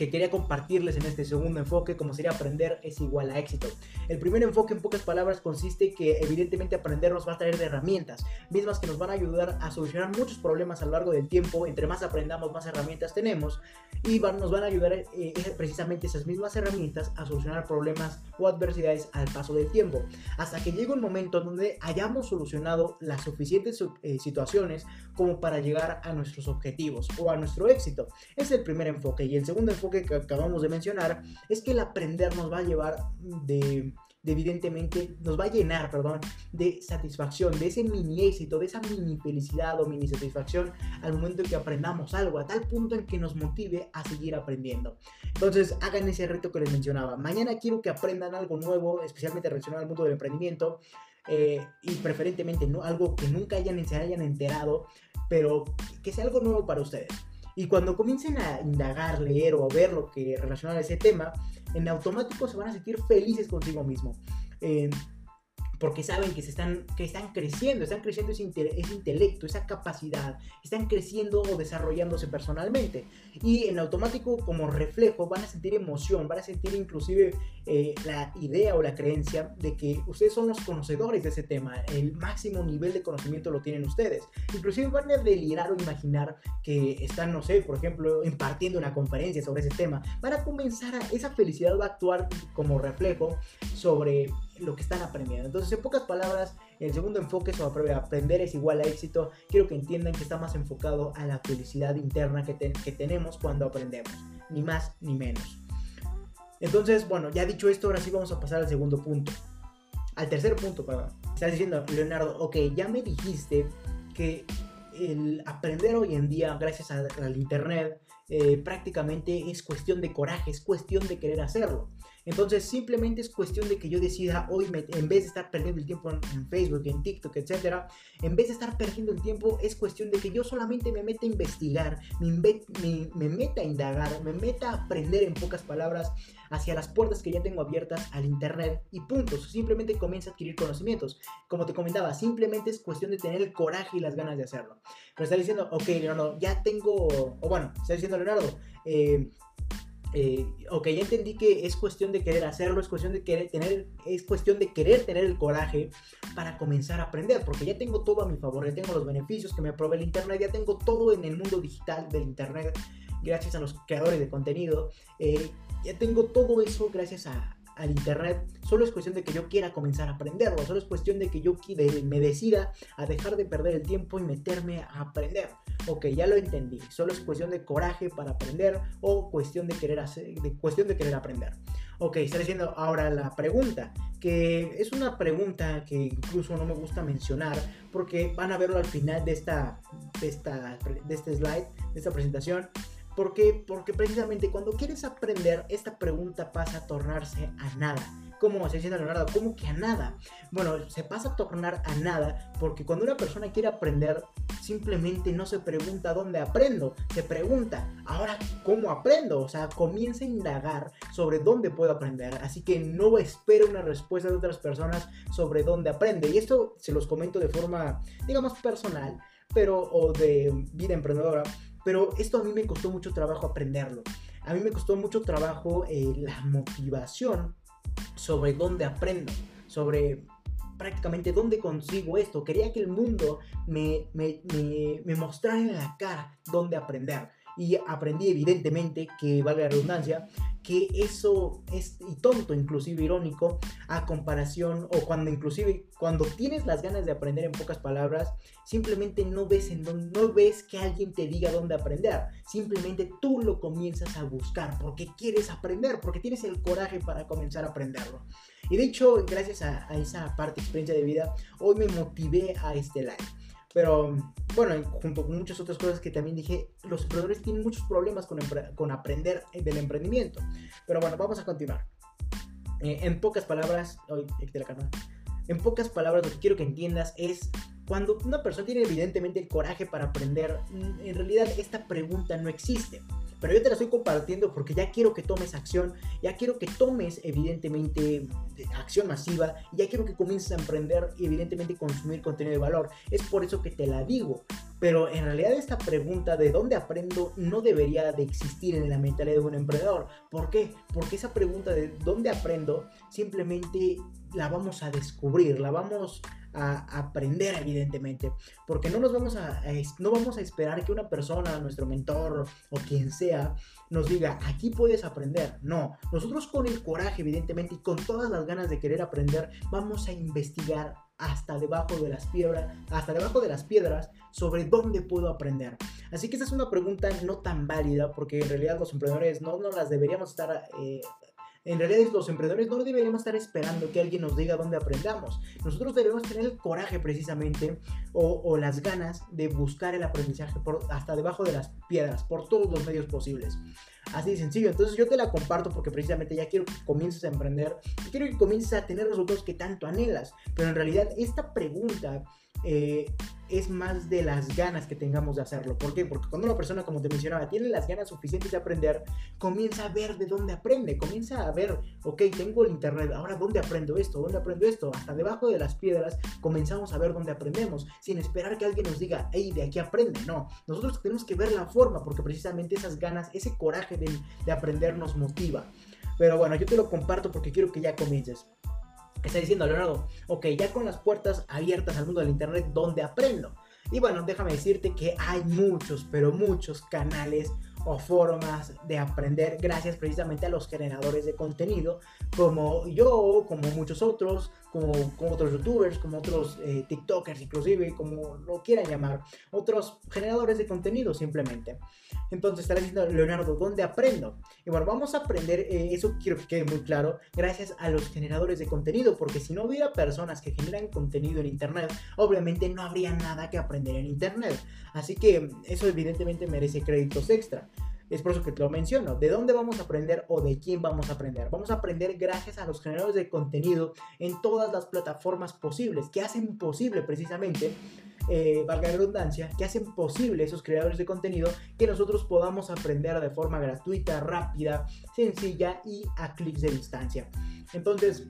que quería compartirles en este segundo enfoque, como sería aprender es igual a éxito. El primer enfoque, en pocas palabras, consiste que evidentemente aprender nos va a traer de herramientas, mismas que nos van a ayudar a solucionar muchos problemas a lo largo del tiempo. Entre más aprendamos, más herramientas tenemos y nos van a ayudar eh, precisamente esas mismas herramientas a solucionar problemas o adversidades al paso del tiempo. Hasta que llegue un momento donde hayamos solucionado las suficientes eh, situaciones como para llegar a nuestros objetivos o a nuestro éxito. Es el primer enfoque. Y el segundo enfoque que acabamos de mencionar es que el aprender nos va a llevar de, evidentemente, nos va a llenar, perdón, de satisfacción, de ese mini éxito, de esa mini felicidad o mini satisfacción al momento en que aprendamos algo, a tal punto en que nos motive a seguir aprendiendo. Entonces, hagan ese reto que les mencionaba. Mañana quiero que aprendan algo nuevo, especialmente relacionado al mundo del emprendimiento. Eh, y preferentemente no algo que nunca hayan, se hayan enterado, pero que sea algo nuevo para ustedes. Y cuando comiencen a indagar, leer o ver lo que relaciona a ese tema, en automático se van a sentir felices consigo mismo. Porque saben que, se están, que están creciendo, están creciendo ese, intelecto, esa capacidad, están creciendo o desarrollándose personalmente. Y en automático, como reflejo, van a sentir emoción, van a sentir inclusive eh, la idea o la creencia de que ustedes son los conocedores de ese tema, el máximo nivel de conocimiento lo tienen ustedes. Inclusive van a delirar o imaginar que están, no sé, por ejemplo, impartiendo una conferencia sobre ese tema. Van a comenzar a, esa felicidad va a actuar como reflejo sobre lo que están aprendiendo. Entonces, en pocas palabras, el segundo enfoque sobre aprender es igual a éxito. Quiero que entiendan que está más enfocado a la felicidad interna que, tenemos cuando aprendemos, ni más ni menos. Entonces, bueno, ya dicho esto, ahora sí vamos a pasar al segundo punto. Al tercer punto, perdón. Estás diciendo, Leonardo, ok, ya me dijiste que el aprender hoy en día, gracias al, Internet, eh, prácticamente es cuestión de coraje, es cuestión de querer hacerlo. Entonces simplemente es cuestión de que yo decida hoy, en vez de estar perdiendo el tiempo en, Facebook, en TikTok, etcétera, en vez de estar perdiendo el tiempo, es cuestión de que yo solamente me meta a investigar, me, me meta a indagar, me meta a aprender en pocas palabras hacia las puertas que ya tengo abiertas al Internet y puntos. Simplemente comienza a adquirir conocimientos. Como te comentaba, simplemente es cuestión de tener el coraje y las ganas de hacerlo. Pero está diciendo, ok, Leonardo, ya tengo, o bueno, está diciendo Leonardo, eh, eh, ok, ya entendí que es cuestión de querer hacerlo, es cuestión de querer tener, es cuestión de querer tener el coraje para comenzar a aprender, porque ya tengo todo a mi favor, ya tengo los beneficios que me provee el internet, ya tengo todo en el mundo digital del internet, gracias a los creadores de contenido, eh, ya tengo todo eso gracias a, al internet. Solo es cuestión de que yo quiera comenzar a aprenderlo. Solo es cuestión de que yo me decida a dejar de perder el tiempo y meterme a aprender. Ok, ya lo entendí. Solo es cuestión de coraje para aprender o cuestión de querer hacer, de cuestión de querer aprender. Ok, está diciendo ahora la pregunta, que es una pregunta que incluso no me gusta mencionar porque van a verlo al final de esta, de esta, de este slide, de esta presentación. ¿Por qué? Porque precisamente cuando quieres aprender, esta pregunta pasa a tornarse a nada. ¿Cómo se dice Leonardo? ¿Cómo que a nada? Bueno, se pasa a tornar a nada porque cuando una persona quiere aprender, simplemente no se pregunta dónde aprendo, se pregunta, ahora cómo aprendo. O sea, comienza a indagar sobre dónde puedo aprender. Así que no espero una respuesta de otras personas sobre dónde aprende. Y esto se los comento de forma, digamos, personal, pero o de vida emprendedora pero esto a mí me costó mucho trabajo aprenderlo. A mí me costó mucho trabajo eh, la motivación sobre dónde aprendo, sobre prácticamente dónde consigo esto. Quería que el mundo me, me, me, me mostrara en la cara dónde aprender. Y aprendí evidentemente que, valga la redundancia, que eso es y tonto, inclusive irónico, a comparación o cuando inclusive cuando tienes las ganas de aprender en pocas palabras, simplemente no ves en no ves que alguien te diga dónde aprender, simplemente tú lo comienzas a buscar porque quieres aprender, porque tienes el coraje para comenzar a aprenderlo. Y de hecho, gracias a, a esa parte experiencia de vida, hoy me motivé a este live. Pero bueno, junto con muchas otras cosas que también dije, los emprendedores tienen muchos problemas con, con aprender del emprendimiento. Pero bueno, vamos a continuar. Eh, en pocas palabras, cámara. En pocas palabras, lo que quiero que entiendas es cuando una persona tiene evidentemente el coraje para aprender, mm, en realidad esta pregunta no existe. Pero yo te la estoy compartiendo porque ya quiero que tomes acción, ya quiero que tomes evidentemente acción masiva, ya quiero que comiences a emprender y evidentemente consumir contenido de valor. Es por eso que te la digo. Pero en realidad esta pregunta de dónde aprendo no debería de existir en la mentalidad de un emprendedor. ¿Por qué? Porque esa pregunta de dónde aprendo simplemente la vamos a descubrir, la vamos a aprender evidentemente, porque no nos vamos a, no vamos a esperar que una persona, nuestro mentor o quien sea, nos diga, aquí puedes aprender. No, nosotros con el coraje evidentemente y con todas las ganas de querer aprender, vamos a investigar hasta debajo de las piedras, hasta debajo de las piedras sobre dónde puedo aprender. Así que esa es una pregunta no tan válida porque en realidad los emprendedores no nos las deberíamos estar eh, en realidad los emprendedores no deberíamos estar esperando que alguien nos diga dónde aprendamos. Nosotros debemos tener el coraje precisamente o, las ganas de buscar el aprendizaje por, hasta debajo de las piedras, por todos los medios posibles. Así de sencillo. Entonces yo te la comparto porque precisamente ya quiero que comiences a emprender. Quiero que comiences a tener resultados que tanto anhelas. Pero en realidad esta pregunta eh, es más de las ganas que tengamos de hacerlo. ¿Por qué? Porque cuando una persona, como te mencionaba, tiene las ganas suficientes de aprender, comienza a ver de dónde aprende, comienza a ver, ok, tengo el internet, ahora dónde aprendo esto, dónde aprendo esto, hasta debajo de las piedras comenzamos a ver dónde aprendemos, sin esperar que alguien nos diga, hey, de aquí aprende, no, nosotros tenemos que ver la forma, porque precisamente esas ganas, ese coraje de, de aprender nos motiva. Pero bueno, yo te lo comparto porque quiero que ya comiences. Está diciendo Leonardo, ok, ya con las puertas abiertas al mundo del Internet, ¿dónde aprendo? Y bueno, déjame decirte que hay muchos, pero muchos canales o formas de aprender gracias precisamente a los generadores de contenido como yo, como muchos otros, como, otros youtubers, como otros eh, tiktokers inclusive, como lo quieran llamar, otros generadores de contenido simplemente. Entonces estará diciendo Leonardo, ¿dónde aprendo? Y bueno, vamos a aprender, eh, eso quiero que quede muy claro, gracias a los generadores de contenido, porque si no hubiera personas que generan contenido en Internet, obviamente no habría nada que aprender en Internet. Así que eso evidentemente merece créditos extra. Es por eso que te lo menciono. ¿De dónde vamos a aprender o de quién vamos a aprender? Vamos a aprender gracias a los generadores de contenido en todas las plataformas posibles, que hacen posible precisamente eh, valga la redundancia, que hacen posible esos creadores de contenido que nosotros podamos aprender de forma gratuita, rápida, sencilla y a clics de distancia. Entonces,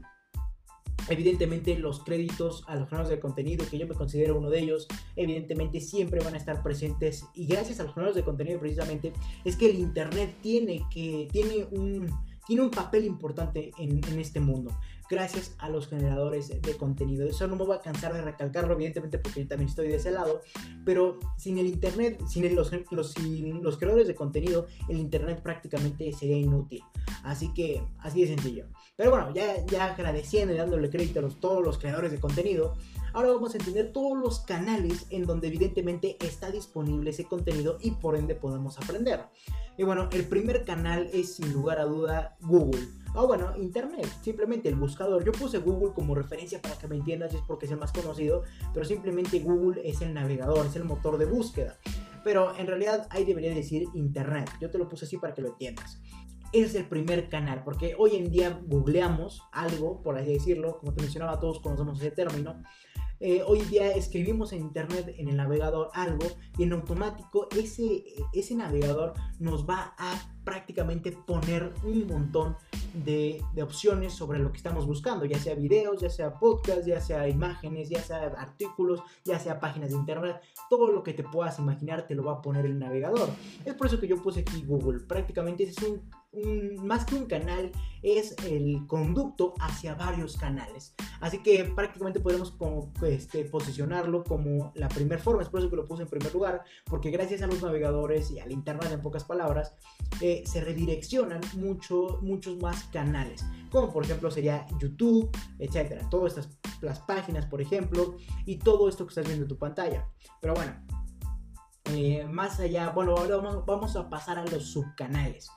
Evidentemente los créditos a los generadores de contenido, que yo me considero uno de ellos, evidentemente siempre van a estar presentes y gracias a los generadores de contenido precisamente es que el Internet tiene, que, tiene, un, tiene un papel importante en, en este mundo gracias a los generadores de contenido. Eso no me voy a cansar de recalcarlo, evidentemente, porque yo también estoy de ese lado, pero sin el Internet, sin los, los, los creadores de contenido, el Internet prácticamente sería inútil. Así que, así de sencillo. Pero bueno, ya, ya agradeciendo y dándole crédito a los, todos los creadores de contenido, ahora vamos a entender todos los canales en donde evidentemente está disponible ese contenido y por ende podemos aprender. Y bueno, el primer canal es sin lugar a duda Google. O bueno, Internet, simplemente el buscador. Yo puse Google como referencia para que me entiendas, es porque es el más conocido, pero simplemente Google es el navegador, es el motor de búsqueda. Pero en realidad ahí debería decir Internet. Yo te lo puse así para que lo entiendas. Es el primer canal, porque hoy en día googleamos algo, por así decirlo, como te mencionaba, todos conocemos ese término, eh, hoy día escribimos en internet, en el navegador, algo y en automático ese, ese navegador nos va a prácticamente poner un montón de, opciones sobre lo que estamos buscando, ya sea videos, ya sea podcast, ya sea imágenes, ya sea artículos, ya sea páginas de internet, todo lo que te puedas imaginar te lo va a poner el navegador. Es por eso que yo puse aquí Google, prácticamente es un más que un canal, es el conducto hacia varios canales. Así que prácticamente podemos como, este, posicionarlo como la primera forma. Es por eso que lo puse en primer lugar, porque gracias a los navegadores y al Internet, en pocas palabras, eh, se redireccionan mucho, muchos más canales. Como por ejemplo sería YouTube, etcétera. Todas estas las páginas, por ejemplo, y todo esto que estás viendo en tu pantalla. Pero bueno, eh, más allá, bueno, ahora vamos, a pasar a los subcanales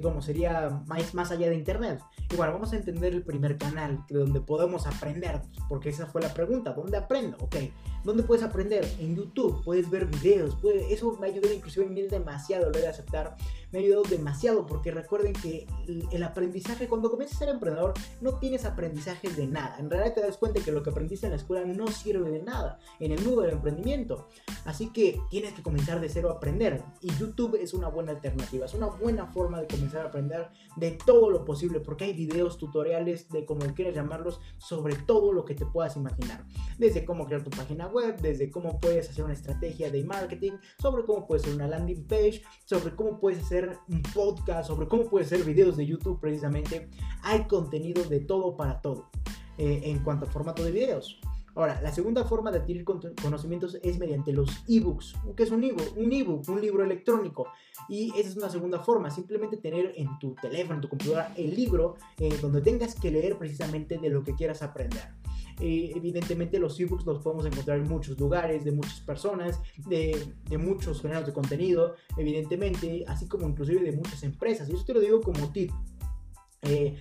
como sería más, más allá de Internet. Y bueno, vamos a entender el primer canal, donde podemos aprender, porque esa fue la pregunta, ¿dónde aprendo? Ok, ¿dónde puedes aprender? En YouTube, puedes ver videos, puede, eso me ayudó inclusive a mí demasiado, lo de aceptar, me ha ayudado demasiado, porque recuerden que el aprendizaje, cuando comienzas a ser emprendedor, no tienes aprendizaje de nada. En realidad te das cuenta que lo que aprendiste en la escuela no sirve de nada en el mundo del emprendimiento. Así que tienes que comenzar de cero a aprender. Y YouTube es una buena alternativa, es una buena forma de comenzar a aprender de todo lo posible, porque hay videos, tutoriales, de como quieras llamarlos, sobre todo lo que te puedas imaginar. Desde cómo crear tu página web, desde cómo puedes hacer una estrategia de marketing, sobre cómo puedes hacer una landing page, sobre cómo puedes hacer un podcast, sobre cómo puedes hacer videos de YouTube precisamente. Hay contenido de todo para todo eh, en cuanto a formato de videos. Ahora, la segunda forma de adquirir conocimientos es mediante los ebooks. ¿Qué es un ebook? Un ebook, un libro electrónico. Y esa es una segunda forma, simplemente tener en tu teléfono, en tu computadora, el libro eh, donde tengas que leer precisamente de lo que quieras aprender. Eh, evidentemente los ebooks los podemos encontrar en muchos lugares, de muchas personas, de, de muchos generadores de contenido, evidentemente, así como inclusive de muchas empresas. Y eso te lo digo como tip. Eh,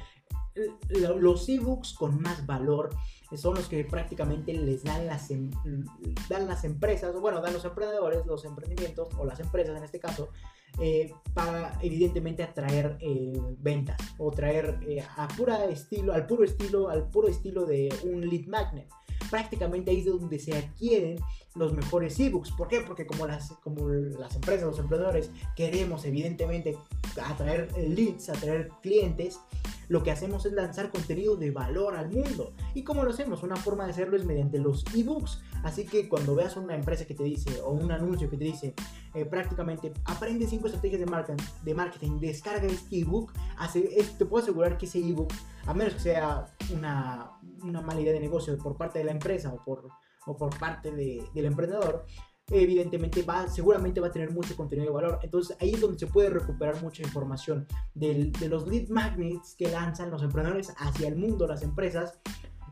los ebooks con más valor son los que prácticamente les dan las, em, dan las empresas, o bueno, dan los emprendedores, los emprendimientos, o las empresas en este caso, eh, para evidentemente atraer eh, ventas o traer eh, a pura estilo, al puro estilo, al puro estilo de un lead magnet. Prácticamente ahí es donde se adquieren los mejores ebooks. ¿Por qué? Porque como las, como las empresas, los emprendedores, queremos evidentemente atraer leads, atraer clientes, lo que hacemos es lanzar contenido de valor al mundo. ¿Y cómo lo hacemos? Una forma de hacerlo es mediante los ebooks. Así que cuando veas una empresa que te dice, o un anuncio que te dice, eh, prácticamente aprende 5 estrategias de marketing, de marketing, descarga este ebook, te puedo asegurar que ese ebook, a menos que sea una, una mala idea de negocio por parte de la empresa o por, o por parte del emprendedor, evidentemente va, seguramente va a tener mucho contenido de valor. Entonces ahí es donde se puede recuperar mucha información de los lead magnets que lanzan los emprendedores hacia el mundo, las empresas,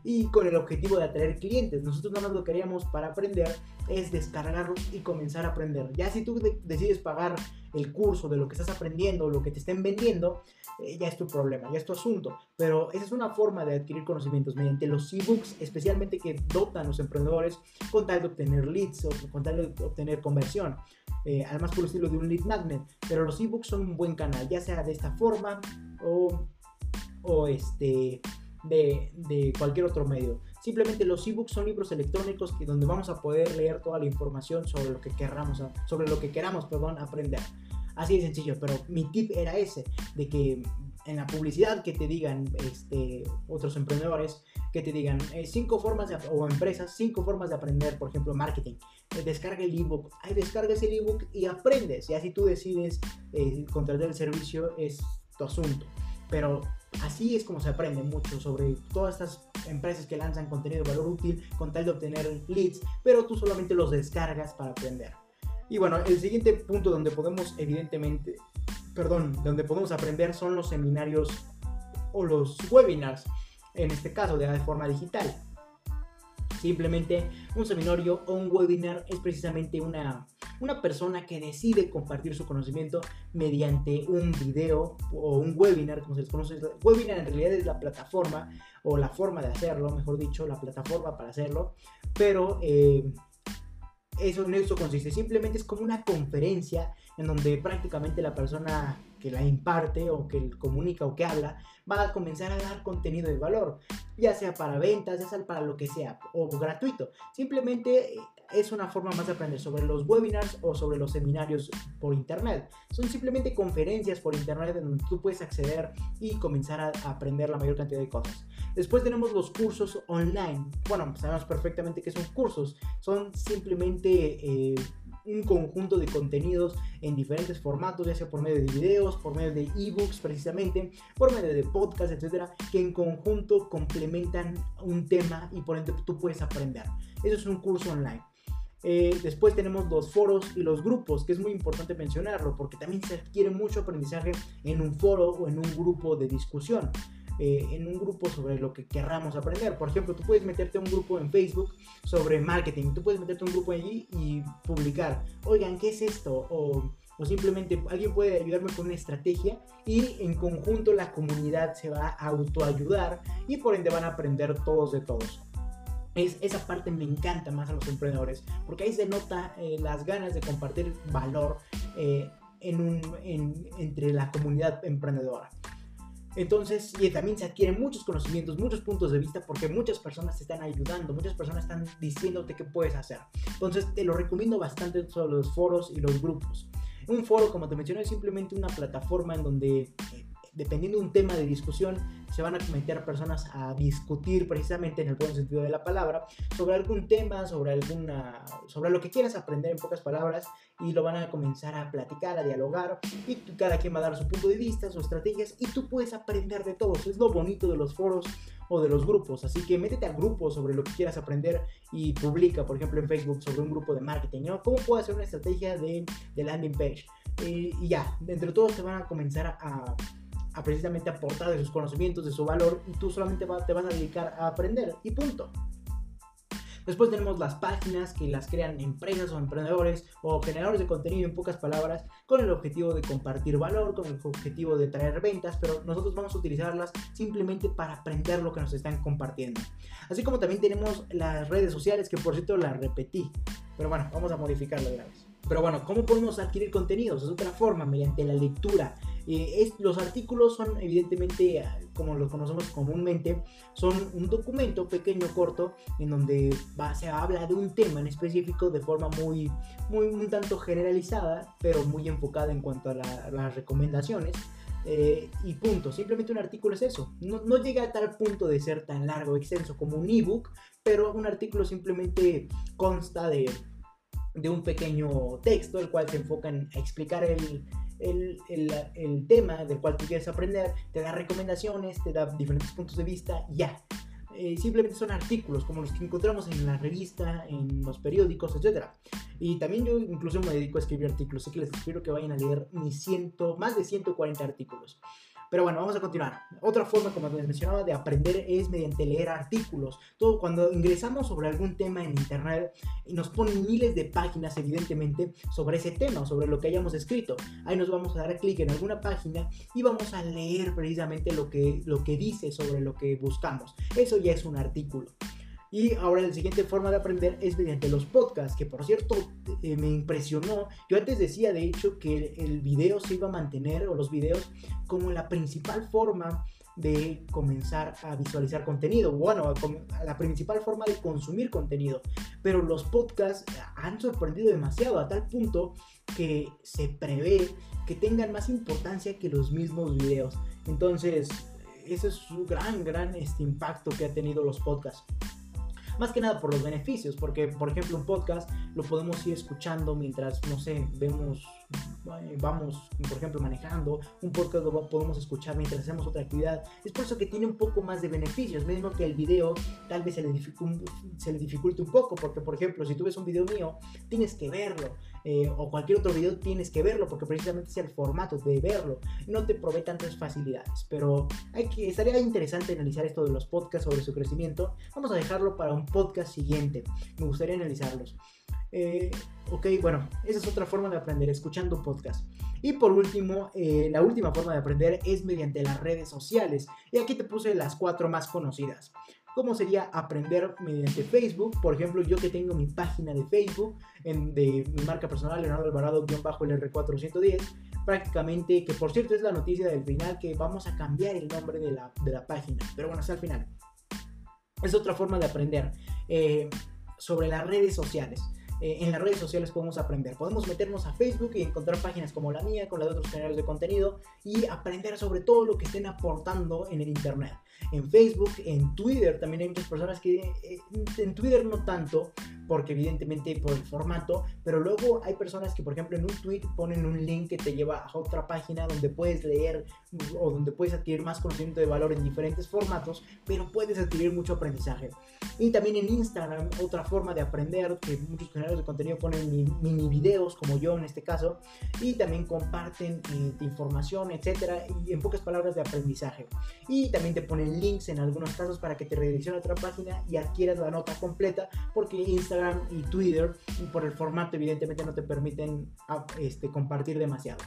y con el objetivo de atraer clientes. Nosotros nada más lo queríamos para aprender es descargarlos y comenzar a aprender. Ya si tú decides pagar el curso de lo que estás aprendiendo, lo que te estén vendiendo, eh, ya es tu problema, ya es tu asunto. Pero esa es una forma de adquirir conocimientos mediante los ebooks, especialmente que dotan los emprendedores con tal de obtener leads o con tal de obtener conversión. eh, además por el estilo de un lead magnet, pero los ebooks son un buen canal, ya sea de esta forma o, o este, de, cualquier otro medio. Simplemente los ebooks son libros electrónicos que, donde vamos a poder leer toda la información sobre lo que queramos, sobre lo que queramos perdón, aprender. Así de sencillo, pero mi tip era ese, de que en la publicidad que te digan este, otros emprendedores, que te digan eh, cinco formas de, o empresas, cinco formas de aprender, por ejemplo, marketing. Eh, descarga el ebook, ahí descargas el ebook y aprendes. Y así tú decides eh, contratar el servicio, es tu asunto. Pero así es como se aprende mucho sobre todas estas empresas que lanzan contenido de valor útil con tal de obtener leads, pero tú solamente los descargas para aprender. Y bueno, el siguiente punto donde podemos evidentemente, perdón, donde podemos aprender son los seminarios o los webinars, en este caso de forma digital. Simplemente un seminario o un webinar es precisamente una, una persona que decide compartir su conocimiento mediante un video o un webinar, como se les conoce. Webinar en realidad es la plataforma o la forma de hacerlo, mejor dicho, la plataforma para hacerlo, pero eh, eso en eso consiste. Simplemente es como una conferencia en donde prácticamente la persona que la imparte o que comunica o que habla va a comenzar a dar contenido de valor, ya sea para ventas, ya sea para lo que sea, o gratuito. Simplemente eh, es una forma más de aprender sobre los webinars o sobre los seminarios por internet. Son simplemente conferencias por internet en donde tú puedes acceder y comenzar a aprender la mayor cantidad de cosas. Después tenemos los cursos online. Bueno, sabemos perfectamente que son cursos. Son simplemente eh, un conjunto de contenidos en diferentes formatos, ya sea por medio de videos, por medio de ebooks precisamente, por medio de podcasts, etcétera, que en conjunto complementan un tema y por ende tú puedes aprender. Eso es un curso online. Eh, después tenemos los foros y los grupos, que es muy importante mencionarlo, porque también se adquiere mucho aprendizaje en un foro o en un grupo de discusión. Eh, en un grupo sobre lo que querramos aprender. Por ejemplo, tú puedes meterte a un grupo en Facebook sobre marketing, tú puedes meterte a un grupo allí y publicar, oigan, ¿qué es esto? O, o simplemente alguien puede ayudarme con una estrategia y en conjunto la comunidad se va a autoayudar y por ende van a aprender todos de todos. Es, esa parte me encanta más a los emprendedores, porque ahí se nota eh, las ganas de compartir valor eh, en un, en, entre la comunidad emprendedora. Entonces, y también se adquieren muchos conocimientos, muchos puntos de vista, porque muchas personas te están ayudando, muchas personas están diciéndote qué puedes hacer. Entonces, te lo recomiendo bastante sobre los foros y los grupos. Un foro, como te mencioné, es simplemente una plataforma en donde, eh, dependiendo de un tema de discusión, se van a meter personas a discutir precisamente en el buen sentido de la palabra sobre algún tema, sobre alguna, sobre lo que quieras aprender en pocas palabras y lo van a comenzar a platicar, a dialogar y cada quien va a dar su punto de vista, sus estrategias y tú puedes aprender de todos. Es lo bonito de los foros o de los grupos. Así que métete a grupos sobre lo que quieras aprender y publica, por ejemplo, en Facebook sobre un grupo de marketing. ¿no? ¿Cómo puedo hacer una estrategia de, de landing page? Eh, y ya, entre todos te van a comenzar a, a precisamente aportar de sus conocimientos, de su valor, y tú solamente te vas a dedicar a aprender, y punto. Después tenemos las páginas que las crean empresas o emprendedores o generadores de contenido en pocas palabras con el objetivo de compartir valor, con el objetivo de traer ventas, pero nosotros vamos a utilizarlas simplemente para aprender lo que nos están compartiendo. Así como también tenemos las redes sociales que por cierto las repetí, pero bueno, vamos a modificarlo de una vez. Pero bueno, ¿cómo podemos adquirir contenidos? Es otra forma, mediante la lectura. Eh, los artículos son evidentemente, como los conocemos comúnmente, son un documento pequeño, corto, en donde se habla de un tema en específico de forma muy, muy un tanto generalizada, pero muy enfocada en cuanto a las recomendaciones. Eh, y punto, simplemente un artículo es eso. No, no, llega a tal punto de ser tan largo, extenso como un ebook, pero un artículo simplemente consta de de un pequeño texto, el cual se enfoca en explicar el, el, el, tema del cual tú quieres aprender, te da recomendaciones, te da diferentes puntos de vista, ya. Eh, simplemente son artículos como los que encontramos en la revista, en los periódicos, etc. Y también yo incluso me dedico a escribir artículos, así que les espero que vayan a leer mis ciento, más de 140 artículos. Pero bueno, vamos a continuar. Otra forma, como les mencionaba, de aprender es mediante leer artículos. Todo cuando ingresamos sobre algún tema en internet y nos ponen miles de páginas, evidentemente, sobre ese tema, sobre lo que hayamos escrito. Ahí nos vamos a dar clic en alguna página y vamos a leer precisamente lo que, lo que dice sobre lo que buscamos. Eso ya es un artículo. Y ahora la siguiente forma de aprender es mediante los podcasts, que por cierto eh, me impresionó. Yo antes decía de hecho que el, video se iba a mantener, o los videos, como la principal forma de comenzar a visualizar contenido, bueno, la principal forma de consumir contenido. Pero los podcasts han sorprendido demasiado a tal punto que se prevé que tengan más importancia que los mismos videos. Entonces, ese es un gran, gran este impacto que ha tenido los podcasts. Más que nada por los beneficios, porque por ejemplo un podcast lo podemos ir escuchando mientras, no sé, vemos, vamos, por ejemplo, manejando, un podcast lo podemos escuchar mientras hacemos otra actividad. Es por eso que tiene un poco más de beneficios, mismo que el video tal vez se le, dificulte, se le dificulte un poco, porque por ejemplo, si tú ves un video mío, tienes que verlo. Eh, o cualquier otro video tienes que verlo porque precisamente es el formato de verlo no te provee tantas facilidades pero hay que, estaría interesante analizar esto de los podcasts sobre su crecimiento vamos a dejarlo para un podcast siguiente me gustaría analizarlos eh, ok, bueno, esa es otra forma de aprender, escuchando podcast. Y por último, eh, la última forma de aprender es mediante las redes sociales. Y aquí te puse las cuatro más conocidas. ¿Cómo sería aprender mediante Facebook? Por ejemplo, yo que tengo mi página de Facebook en, de mi marca personal, Leonardo Alvarado-LR410, prácticamente, que por cierto es la noticia del final, que vamos a cambiar el nombre de la, de la página. Pero bueno, hasta el final. Es otra forma de aprender eh, sobre las redes sociales. Eh, en las redes sociales podemos aprender. Podemos meternos a Facebook y encontrar páginas como la mía, con las de otros canales de contenido y aprender sobre todo lo que estén aportando en el Internet. En Facebook, en Twitter, también hay muchas personas que eh, en Twitter no tanto, porque evidentemente por el formato, pero luego hay personas que por ejemplo en un tweet ponen un link que te lleva a otra página donde puedes leer o donde puedes adquirir más conocimiento de valor en diferentes formatos, pero puedes adquirir mucho aprendizaje. Y también en Instagram, otra forma de aprender, que muchos creadores de contenido ponen mini videos, como yo en este caso, y también comparten eh, información, etcétera, y en pocas palabras de aprendizaje. Y también te ponen links en algunos casos para que te redireccione a otra página y adquieras la nota completa, porque Instagram y Twitter, por el formato evidentemente no te permiten ah, este, compartir demasiado.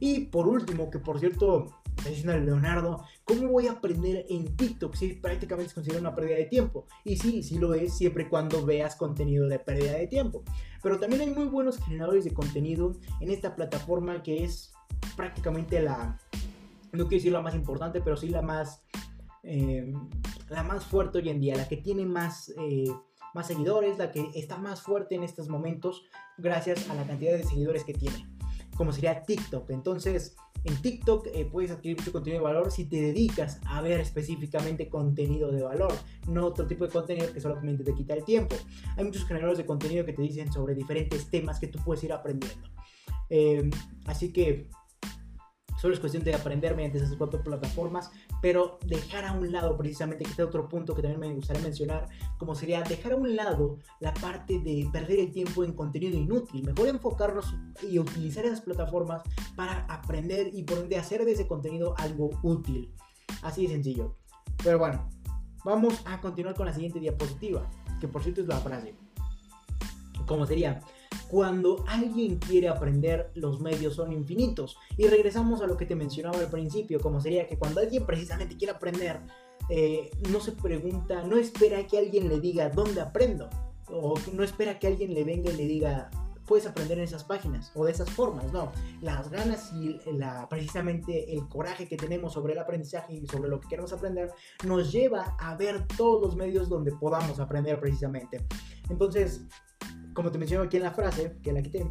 Y por último, que por cierto, está diciendo Leonardo, ¿cómo voy a aprender en TikTok si prácticamente se considera una pérdida de tiempo? Y sí, sí lo es siempre y cuando veas contenido de pérdida de tiempo. Pero también hay muy buenos generadores de contenido en esta plataforma que es prácticamente la, no quiero decir la más importante, pero sí la más, eh, la más fuerte hoy en día, la que tiene más... Eh, más seguidores, la que está más fuerte en estos momentos gracias a la cantidad de seguidores que tiene, como sería TikTok. Entonces, en TikTok eh, puedes adquirir mucho contenido de valor si te dedicas a ver específicamente contenido de valor, no otro tipo de contenido que solamente te quita el tiempo. Hay muchos generadores de contenido que te dicen sobre diferentes temas que tú puedes ir aprendiendo. Eh, así que Solo es cuestión de aprender mediante esas cuatro plataformas, pero dejar a un lado precisamente, que este otro punto que también me gustaría mencionar, como sería dejar a un lado la parte de perder el tiempo en contenido inútil. Mejor enfocarnos y utilizar esas plataformas para aprender y por ende hacer de ese contenido algo útil. Así de sencillo. Pero bueno, vamos a continuar con la siguiente diapositiva, que por cierto es la frase. Como sería, cuando alguien quiere aprender, los medios son infinitos. Y regresamos a lo que te mencionaba al principio, como sería que cuando alguien precisamente quiere aprender, eh, no se pregunta, no espera que alguien le diga dónde aprendo, o no espera que alguien le venga y le diga puedes aprender en esas páginas o de esas formas, no. Las ganas y la, precisamente el coraje que tenemos sobre el aprendizaje y sobre lo que queremos aprender nos lleva a ver todos los medios donde podamos aprender precisamente. Entonces, como te menciono aquí en la frase, que la quité,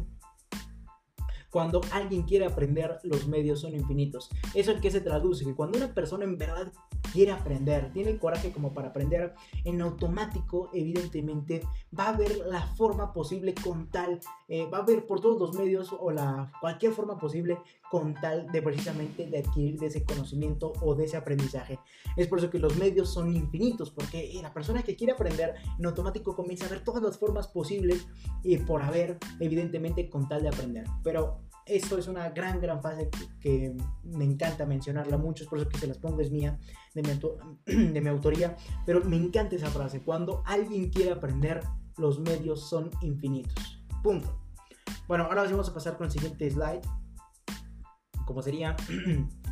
cuando alguien quiere aprender, los medios son infinitos. ¿Eso en qué se traduce? Que cuando una persona en verdad quiere aprender, tiene el coraje como para aprender, en automático, evidentemente, va a ver la forma posible con tal, eh, va a ver por todos los medios o la cualquier forma posible con tal de precisamente de adquirir de ese conocimiento o de ese aprendizaje. Es por eso que los medios son infinitos, porque la persona que quiere aprender en automático comienza a ver todas las formas posibles y por haber, evidentemente, con tal de aprender. Pero eso es una gran, gran fase que, me encanta mencionarla mucho, es por eso que se las pongo, es mía, de mi, *clears throat* de mi autoría, pero me encanta esa frase, cuando alguien quiere aprender, los medios son infinitos. Punto. Bueno, ahora vamos a pasar con el siguiente slide, como sería,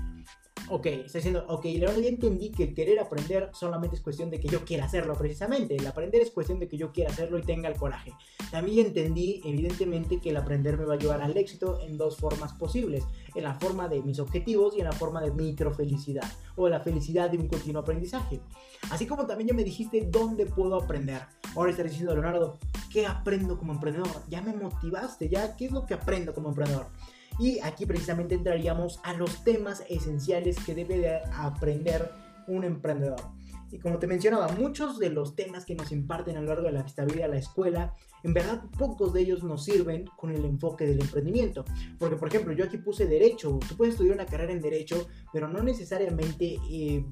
*clears throat* ok, está diciendo, ok, Leonardo, ya entendí que el querer aprender solamente es cuestión de que yo quiera hacerlo, precisamente. El aprender es cuestión de que yo quiera hacerlo y tenga el coraje. También entendí, evidentemente, que el aprender me va a llevar al éxito en dos formas posibles: en la forma de mis objetivos y en la forma de micro felicidad o la felicidad de un continuo aprendizaje. Así como también ya me dijiste dónde puedo aprender. Ahora estás diciendo, Leonardo, ¿qué aprendo como emprendedor? Ya me motivaste, ya, ¿qué es lo que aprendo como emprendedor? Y aquí precisamente entraríamos a los temas esenciales que debe de aprender un emprendedor. Y como te mencionaba, muchos de los temas que nos imparten a lo largo de la vida a la escuela, en verdad pocos de ellos nos sirven con el enfoque del emprendimiento. Porque, por ejemplo, yo aquí puse derecho. Tú puedes estudiar una carrera en derecho, pero no necesariamente eh,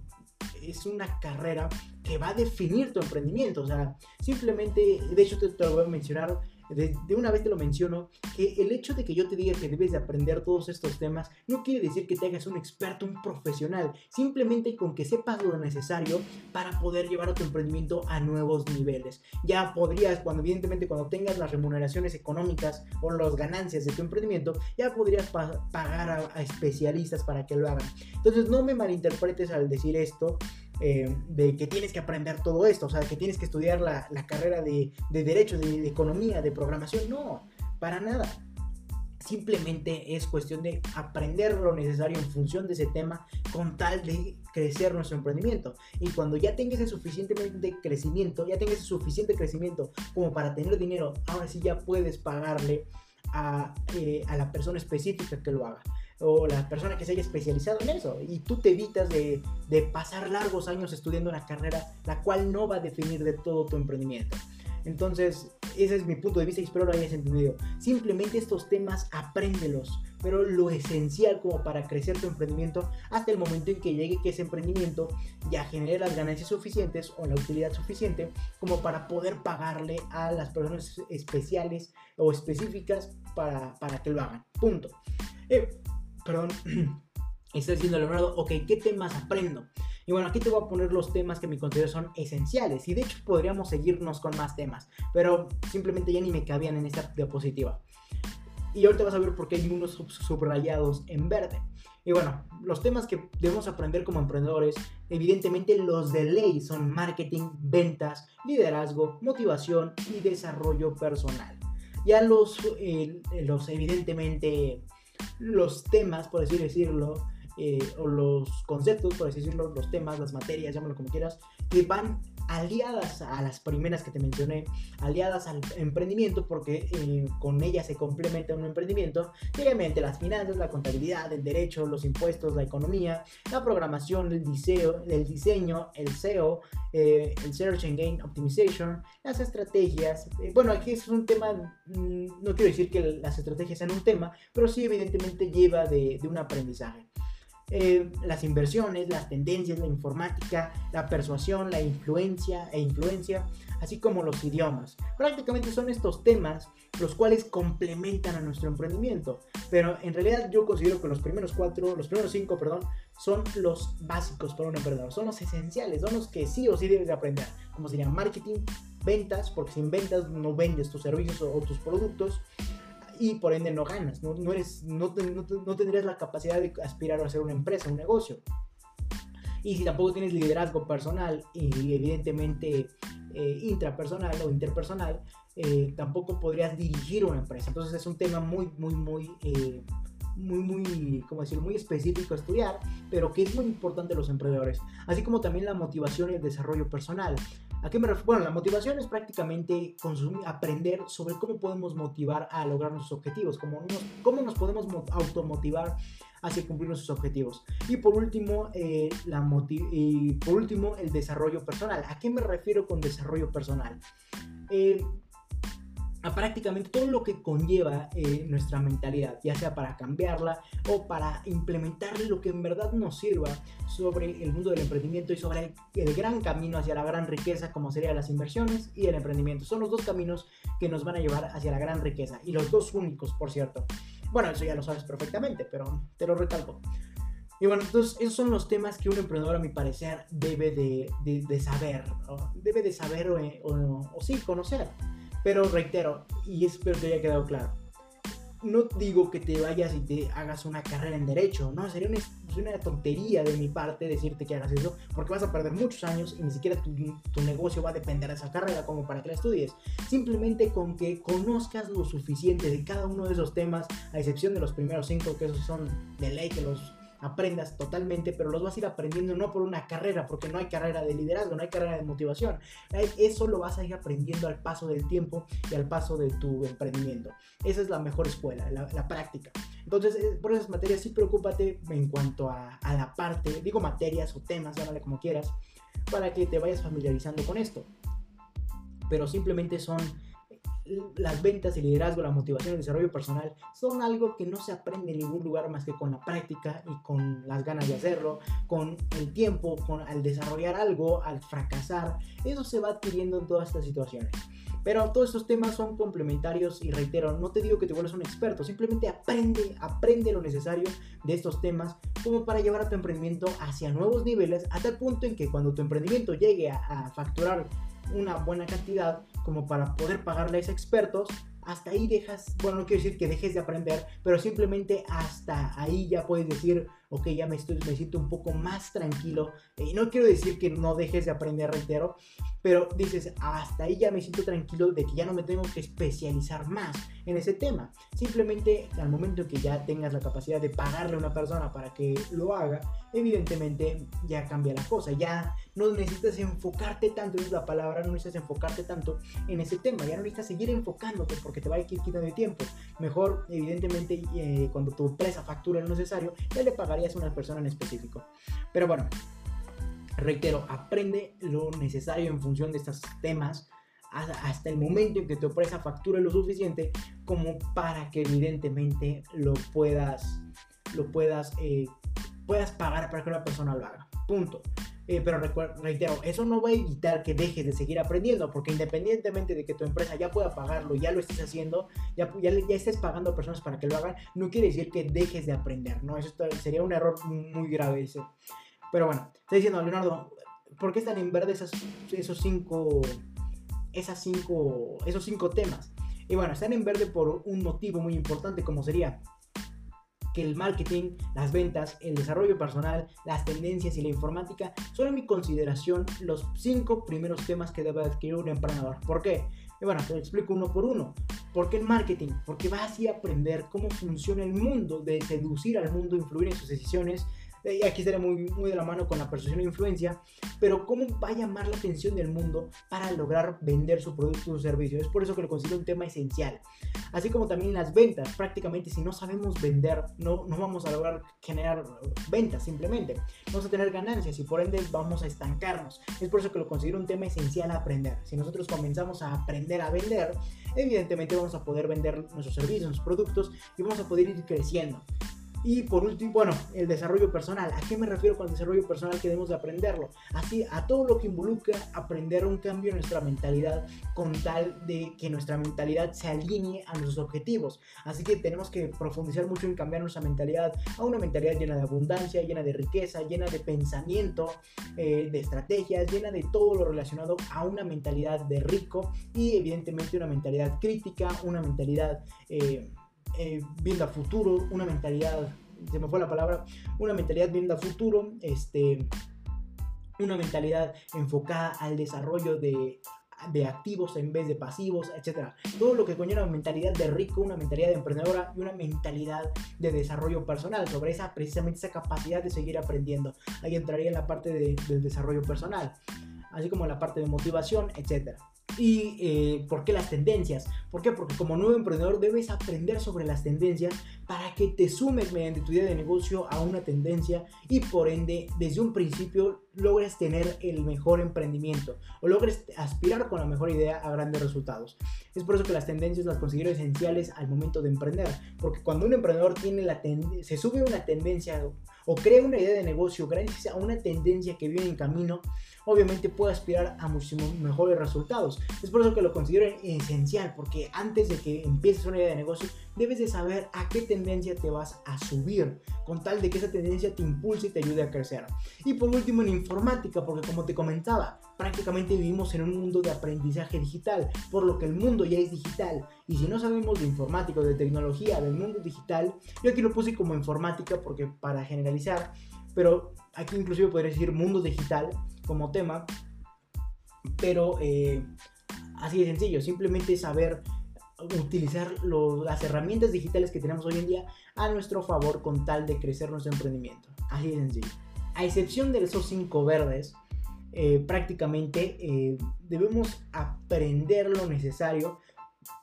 es una carrera que va a definir tu emprendimiento. O sea, simplemente, de hecho te, te lo voy a mencionar de, una vez te lo menciono, que el hecho de que yo te diga que debes de aprender todos estos temas no quiere decir que te hagas un experto, un profesional, simplemente con que sepas lo necesario para poder llevar a tu emprendimiento a nuevos niveles. Ya podrías, cuando evidentemente cuando tengas las remuneraciones económicas o las ganancias de tu emprendimiento, ya podrías pagar a especialistas para que lo hagan. Entonces no me malinterpretes al decir esto eh, de que tienes que aprender todo esto, o sea, que tienes que estudiar la, carrera de, Derecho, de, Economía, de Programación. No, para nada. Simplemente es cuestión de aprender lo necesario en función de ese tema con tal de crecer nuestro emprendimiento. Y cuando ya tengas ese suficientemente crecimiento, ya tengas ese suficiente crecimiento como para tener dinero, ahora sí ya puedes pagarle a, eh, a la persona específica que lo haga o la persona que se haya especializado en eso. Y tú te evitas de, de, pasar largos años estudiando una carrera la cual no va a definir de todo tu emprendimiento. Entonces, ese es mi punto de vista y espero lo hayas entendido. Simplemente estos temas apréndelos, pero lo esencial como para crecer tu emprendimiento hasta el momento en que llegue que ese emprendimiento ya genere las ganancias suficientes o la utilidad suficiente como para poder pagarle a las personas especiales o específicas para, para que lo hagan. Punto. Eh, perdón, *clears throat* está diciendo Leonardo, ok, ¿qué temas aprendo? Y bueno, aquí te voy a poner los temas que me considero son esenciales. Y de hecho podríamos seguirnos con más temas, pero simplemente ya ni me cabían en esta diapositiva. Y ahorita vas a ver por qué hay unos subrayados en verde. Y bueno, los temas que debemos aprender como emprendedores, evidentemente los de ley son marketing, ventas, liderazgo, motivación y desarrollo personal. Ya los, eh, los evidentemente los temas, por así decirlo, eh, o los conceptos, por así decirlo, los temas, las materias, llámalo como quieras, que van aliadas a las primeras que te mencioné, aliadas al emprendimiento, porque eh, con ellas se complementa un emprendimiento, obviamente las finanzas, la contabilidad, el derecho, los impuestos, la economía, la programación, el diseño, el, diseño, el SEO, eh, el Search Engine Optimization, las estrategias. Eh, bueno, aquí es un tema, mm, no quiero decir que las estrategias sean un tema, pero sí evidentemente lleva de un aprendizaje. Eh, las inversiones, las tendencias, la informática, la persuasión, la influencia e influencia, así como los idiomas. Prácticamente son estos temas los cuales complementan a nuestro emprendimiento. Pero en realidad yo considero que los primeros cuatro, los primeros cinco, perdón, son los básicos para un emprendedor, son los esenciales, son los que sí o sí debes de aprender, como serían marketing, ventas, porque sin ventas no vendes tus servicios o tus productos, y por ende no ganas, no, no, eres, no, no, tendrías la capacidad de aspirar a hacer una empresa, un negocio. Y si tampoco tienes liderazgo personal y evidentemente eh, intrapersonal o interpersonal, eh, tampoco podrías dirigir una empresa. Entonces es un tema muy, muy, muy, eh, muy, muy, ¿cómo decirlo? muy específico a estudiar, pero que es muy importante los emprendedores. Así como también la motivación y el desarrollo personal. ¿A qué me refiero? Bueno, la motivación es prácticamente consumir, aprender sobre cómo podemos motivar a lograr nuestros objetivos, cómo nos, cómo nos podemos automotivar hacia cumplir nuestros objetivos. Y por último, eh, la y por último, el desarrollo personal. ¿A qué me refiero con desarrollo personal? Eh, a prácticamente todo lo que conlleva eh, nuestra mentalidad, ya sea para cambiarla o para implementar lo que en verdad nos sirva sobre el mundo del emprendimiento y sobre el, gran camino hacia la gran riqueza como serían las inversiones y el emprendimiento. Son los dos caminos que nos van a llevar hacia la gran riqueza y los dos únicos, por cierto. Bueno, eso ya lo sabes perfectamente, pero te lo recalco. Y bueno, entonces esos son los temas que un emprendedor a mi parecer debe de, saber, debe de saber o, o sí, conocer. Pero reitero, y espero que haya quedado claro, no digo que te vayas y te hagas una carrera en derecho, no, sería pues, una tontería de mi parte decirte que hagas eso, porque vas a perder muchos años y ni siquiera tu, tu negocio va a depender de esa carrera como para que la estudies. Simplemente con que conozcas lo suficiente de cada uno de esos temas, a excepción de los primeros cinco, que esos son de ley que los aprendas totalmente, pero los vas a ir aprendiendo no por una carrera, porque no hay carrera de liderazgo, no hay carrera de motivación. Eso lo vas a ir aprendiendo al paso del tiempo y al paso de tu emprendimiento. Esa es la mejor escuela, la, práctica. Entonces, eh, por esas materias sí preocúpate en cuanto a, a la parte, digo materias o temas, llámale como quieras, para que te vayas familiarizando con esto. Pero simplemente son las ventas, el liderazgo, la motivación, el desarrollo personal son algo que no se aprende en ningún lugar más que con la práctica y con las ganas de hacerlo, con el tiempo, con al desarrollar algo, al fracasar. Eso se va adquiriendo en todas estas situaciones. Pero todos estos temas son complementarios y reitero, no te digo que te vuelvas un experto, simplemente aprende, aprende lo necesario de estos temas como para llevar a tu emprendimiento hacia nuevos niveles, hasta el punto en que cuando tu emprendimiento llegue a, a facturar una buena cantidad como para poder pagarles expertos, hasta ahí dejas, bueno, no quiero decir que dejes de aprender, pero simplemente hasta ahí ya puedes decir, ok, ya me, estoy, me siento un poco más tranquilo. Y no quiero decir que no dejes de aprender, reitero, pero dices, hasta ahí ya me siento tranquilo de que ya no me tengo que especializar más en ese tema. Simplemente al momento que ya tengas la capacidad de pagarle a una persona para que lo haga, evidentemente ya cambia la cosa. Ya no necesitas enfocarte tanto, es la palabra, no necesitas enfocarte tanto en ese tema. Ya no necesitas seguir enfocándote porque te va a ir quitando de tiempo. Mejor, evidentemente, eh, cuando tu empresa factura lo necesario, ya le pagarías a una persona en específico. Pero bueno, reitero, aprende lo necesario en función de estos temas hasta el momento en que tu empresa facture lo suficiente como para que evidentemente lo puedas, lo puedas, eh, puedas pagar para que una persona lo haga. Punto. Eh, pero reitero, eso no va a evitar que dejes de seguir aprendiendo, porque independientemente de que tu empresa ya pueda pagarlo, ya lo estés haciendo, ya, ya, ya estés pagando a personas para que lo hagan, no quiere decir que dejes de aprender, ¿no? Eso sería un error muy grave ese. Pero bueno, estoy diciendo, Leonardo, ¿por qué están en verde esos cinco, esas cinco, esos cinco temas? Y bueno, están en verde por un motivo muy importante, como sería que el marketing, las ventas, el desarrollo personal, las tendencias y la informática son en mi consideración los cinco primeros temas que debe adquirir un emprendedor. ¿Por qué? Y bueno, te lo explico uno por uno. ¿Por qué el marketing? Porque vas a aprender cómo funciona el mundo, de seducir al mundo, influir en sus decisiones, y aquí estaré muy, muy de la mano con la persuasión e influencia, pero cómo va a llamar la atención del mundo para lograr vender su producto o servicio. Es por eso que lo considero un tema esencial. Así como también las ventas, prácticamente si no sabemos vender, no, no vamos a lograr generar ventas simplemente. Vamos a tener ganancias y por ende vamos a estancarnos. Es por eso que lo considero un tema esencial a aprender. Si nosotros comenzamos a aprender a vender, evidentemente vamos a poder vender nuestros servicios, nuestros productos y vamos a poder ir creciendo. Y por último, bueno, el desarrollo personal. ¿A qué me refiero con el desarrollo personal que debemos de aprenderlo? Así, a todo lo que involucra aprender un cambio en nuestra mentalidad con tal de que nuestra mentalidad se alinee a nuestros objetivos. Así que tenemos que profundizar mucho en cambiar nuestra mentalidad a una mentalidad llena de abundancia, llena de riqueza, llena de pensamiento, eh, de estrategias, llena de todo lo relacionado a una mentalidad de rico y evidentemente una mentalidad crítica, una mentalidad... Eh, eh, viendo a futuro, una mentalidad, se me fue la palabra, una mentalidad viendo a futuro, este, una mentalidad enfocada al desarrollo de, de activos en vez de pasivos, etc. Todo lo que conlleva una mentalidad de rico, una mentalidad de emprendedora y una mentalidad de desarrollo personal, sobre esa precisamente esa capacidad de seguir aprendiendo. Ahí entraría en la parte del desarrollo personal, así como la parte de motivación, etcétera. ¿Y eh, por qué las tendencias? ¿Por qué? Porque como nuevo emprendedor debes aprender sobre las tendencias para que te sumes mediante tu idea de negocio a una tendencia y por ende desde un principio logres tener el mejor emprendimiento o logres aspirar con la mejor idea a grandes resultados. Es por eso que las tendencias las considero esenciales al momento de emprender, porque cuando un emprendedor tiene la se sube a una tendencia o crea una idea de negocio gracias a una tendencia que viene en camino, obviamente puede aspirar a muchísimos mejores resultados. Es por eso que lo considero esencial, porque antes de que empieces una idea de negocio, debes de saber a qué tendencia te vas a subir, con tal de que esa tendencia te impulse y te ayude a crecer. Y por último en informática, porque como te comentaba, prácticamente vivimos en un mundo de aprendizaje digital, por lo que el mundo ya es digital. Y si no sabemos de informática, de tecnología, del mundo digital, yo aquí lo puse como informática porque para generalizar, pero aquí inclusive podría decir mundo digital como tema, pero eh, así de sencillo, simplemente saber utilizar las herramientas digitales que tenemos hoy en día a nuestro favor con tal de crecer nuestro emprendimiento. Así de sencillo. A excepción de esos cinco verdes, eh, prácticamente eh, debemos aprender lo necesario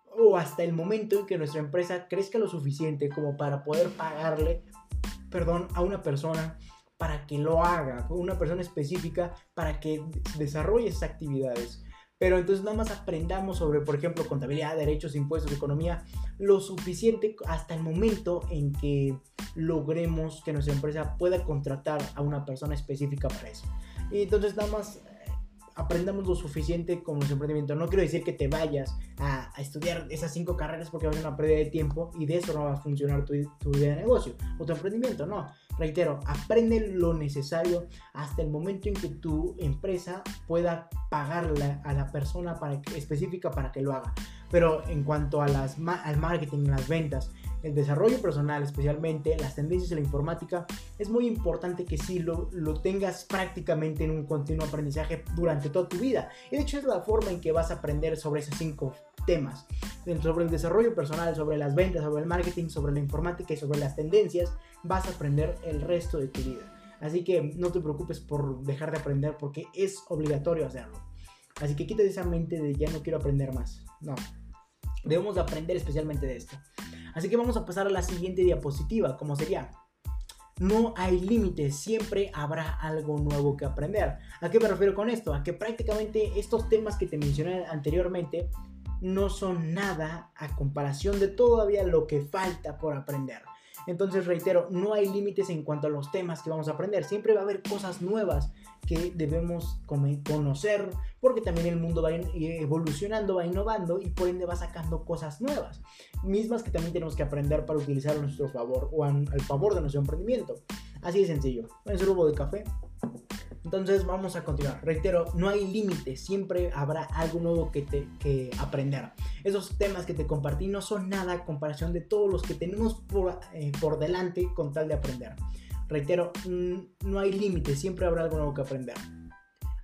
o hasta el momento en que nuestra empresa crezca lo suficiente como para poder pagarle, perdón, a una persona para que lo haga, una persona específica para que desarrolle esas actividades. Pero entonces nada más aprendamos sobre, por ejemplo, contabilidad, derechos, impuestos, economía, lo suficiente hasta el momento en que logremos que nuestra empresa pueda contratar a una persona específica para eso. Y entonces nada más aprendamos lo suficiente con nuestro emprendimiento. No quiero decir que te vayas a, estudiar esas cinco carreras porque va a ser una pérdida de tiempo y de eso no va a funcionar tu, tu idea de negocio o tu emprendimiento. No, reitero, aprende lo necesario hasta el momento en que tu empresa pueda pagarle a la persona para específica para que lo haga. Pero en cuanto a las, al marketing, las ventas, el desarrollo personal, especialmente las tendencias de la informática, es muy importante que sí lo, lo tengas prácticamente en un continuo aprendizaje durante toda tu vida. Y de hecho es la forma en que vas a aprender sobre esos cinco temas. Sobre el desarrollo personal, sobre las ventas, sobre el marketing, sobre la informática y sobre las tendencias, vas a aprender el resto de tu vida. Así que no te preocupes por dejar de aprender porque es obligatorio hacerlo. Así que quítate esa mente de ya no quiero aprender más. No. Debemos de aprender especialmente de esto. Así que vamos a pasar a la siguiente diapositiva, como sería, no hay límites, siempre habrá algo nuevo que aprender. ¿A qué me refiero con esto? A que prácticamente estos temas que te mencioné anteriormente no son nada a comparación de todavía lo que falta por aprender. Entonces reitero, no hay límites en cuanto a los temas que vamos a aprender. Siempre va a haber cosas nuevas que debemos conocer, porque también el mundo va evolucionando, va innovando y por ende va sacando cosas nuevas, mismas que también tenemos que aprender para utilizar a nuestro favor o al favor de nuestro emprendimiento. Así de sencillo. A hacer un de café. Entonces vamos a continuar. Reitero, no hay límite, siempre habrá algo nuevo que, te, que aprender. Esos temas que te compartí no son nada a comparación de todos los que tenemos por, eh, por delante con tal de aprender. Reitero, mm, no hay límite, siempre habrá algo nuevo que aprender.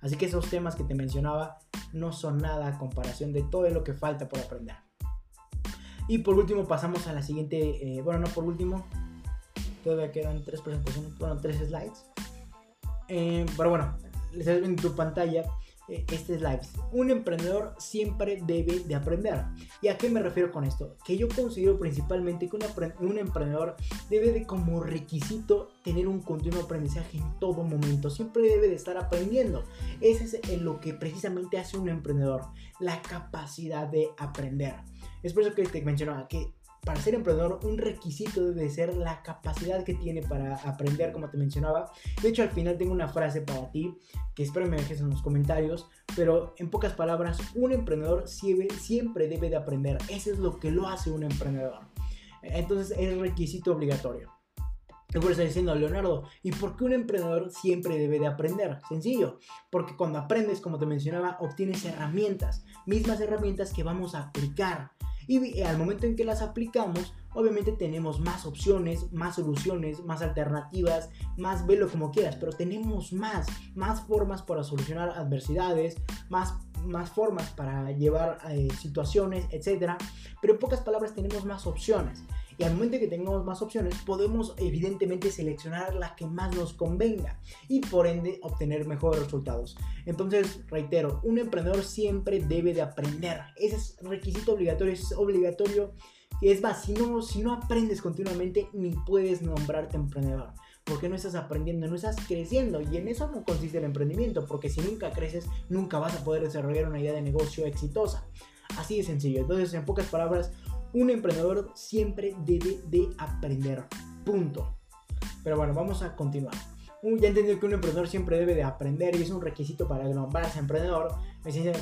Así que esos temas que te mencionaba no son nada a comparación de todo lo que falta por aprender. Y por último pasamos a la siguiente, eh, bueno, no por último, todavía quedan tres presentaciones, bueno, tres slides. Eh, pero bueno, les en tu pantalla eh, este live. Un emprendedor siempre debe de aprender. ¿Y a qué me refiero con esto? Que yo considero principalmente que un, emprendedor debe de como requisito tener un continuo aprendizaje en todo momento. Siempre debe de estar aprendiendo. Ese es lo que precisamente hace un emprendedor. La capacidad de aprender. Es por eso que te mencionaba que para ser emprendedor un requisito debe ser la capacidad que tiene para aprender, como te mencionaba. De hecho, al final tengo una frase para ti que espero me dejes en los comentarios, pero en pocas palabras, un emprendedor siempre debe de aprender. Eso es lo que lo hace un emprendedor. Entonces es requisito obligatorio. Por está diciendo Leonardo, ¿y por qué un emprendedor siempre debe de aprender? Sencillo, porque cuando aprendes, como te mencionaba, obtienes herramientas, mismas herramientas que vamos a aplicar y al momento en que las aplicamos, obviamente tenemos más opciones, más soluciones, más alternativas, más velo como quieras, pero tenemos más, más formas para solucionar adversidades, más más formas para llevar eh, situaciones, etc. Pero en pocas palabras tenemos más opciones. Y al momento que tengamos más opciones, podemos evidentemente seleccionar la que más nos convenga y por ende obtener mejores resultados. Entonces, reitero, un emprendedor siempre debe de aprender. Ese es requisito obligatorio, es obligatorio. Es más, si no, si no aprendes continuamente, ni puedes nombrarte emprendedor porque no estás aprendiendo, no estás creciendo. Y en eso no consiste el emprendimiento, porque si nunca creces, nunca vas a poder desarrollar una idea de negocio exitosa. Así de sencillo. Entonces, en pocas palabras, un emprendedor siempre debe de aprender. Punto. Pero bueno, vamos a continuar. ya entendí que un emprendedor siempre debe de aprender y es un requisito para nombrarse emprendedor.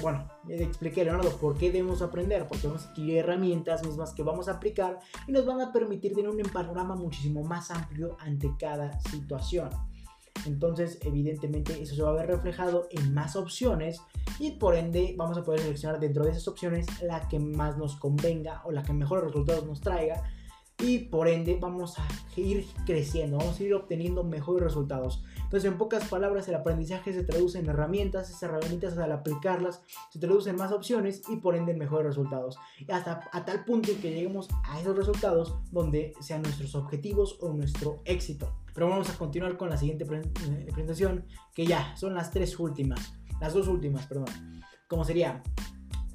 Bueno, le expliqué Leonardo por qué debemos aprender, porque vamos a adquirir herramientas mismas que vamos a aplicar y nos van a permitir tener un panorama muchísimo más amplio ante cada situación. Entonces, evidentemente, eso se va a ver reflejado en más opciones y por ende vamos a poder seleccionar dentro de esas opciones la que más nos convenga o la que mejores resultados nos traiga y por ende vamos a ir creciendo, vamos a ir obteniendo mejores resultados. Entonces, en pocas palabras, el aprendizaje se traduce en herramientas, esas herramientas al aplicarlas se traducen en más opciones y por ende en mejores resultados. Y hasta a tal punto que lleguemos a esos resultados donde sean nuestros objetivos o nuestro éxito. Pero vamos a continuar con la siguiente eh, presentación, que ya son las tres últimas, las dos últimas, perdón. Como sería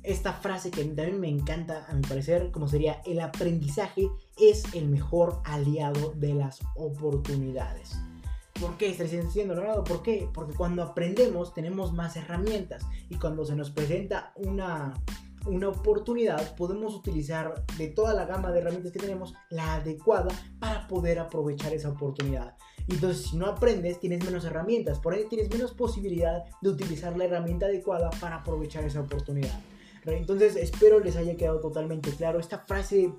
esta frase que también me encanta a mi parecer, como sería el aprendizaje es el mejor aliado de las oportunidades. ¿Por qué? Estás diciendo, Leonardo, ¿por qué? Porque cuando aprendemos tenemos más herramientas y cuando se nos presenta una, una oportunidad podemos utilizar de toda la gama de herramientas que tenemos la adecuada para poder aprovechar esa oportunidad. Entonces, si no aprendes, tienes menos herramientas, por ende tienes menos posibilidad de utilizar la herramienta adecuada para aprovechar esa oportunidad. Entonces espero les haya quedado totalmente claro. Esta frase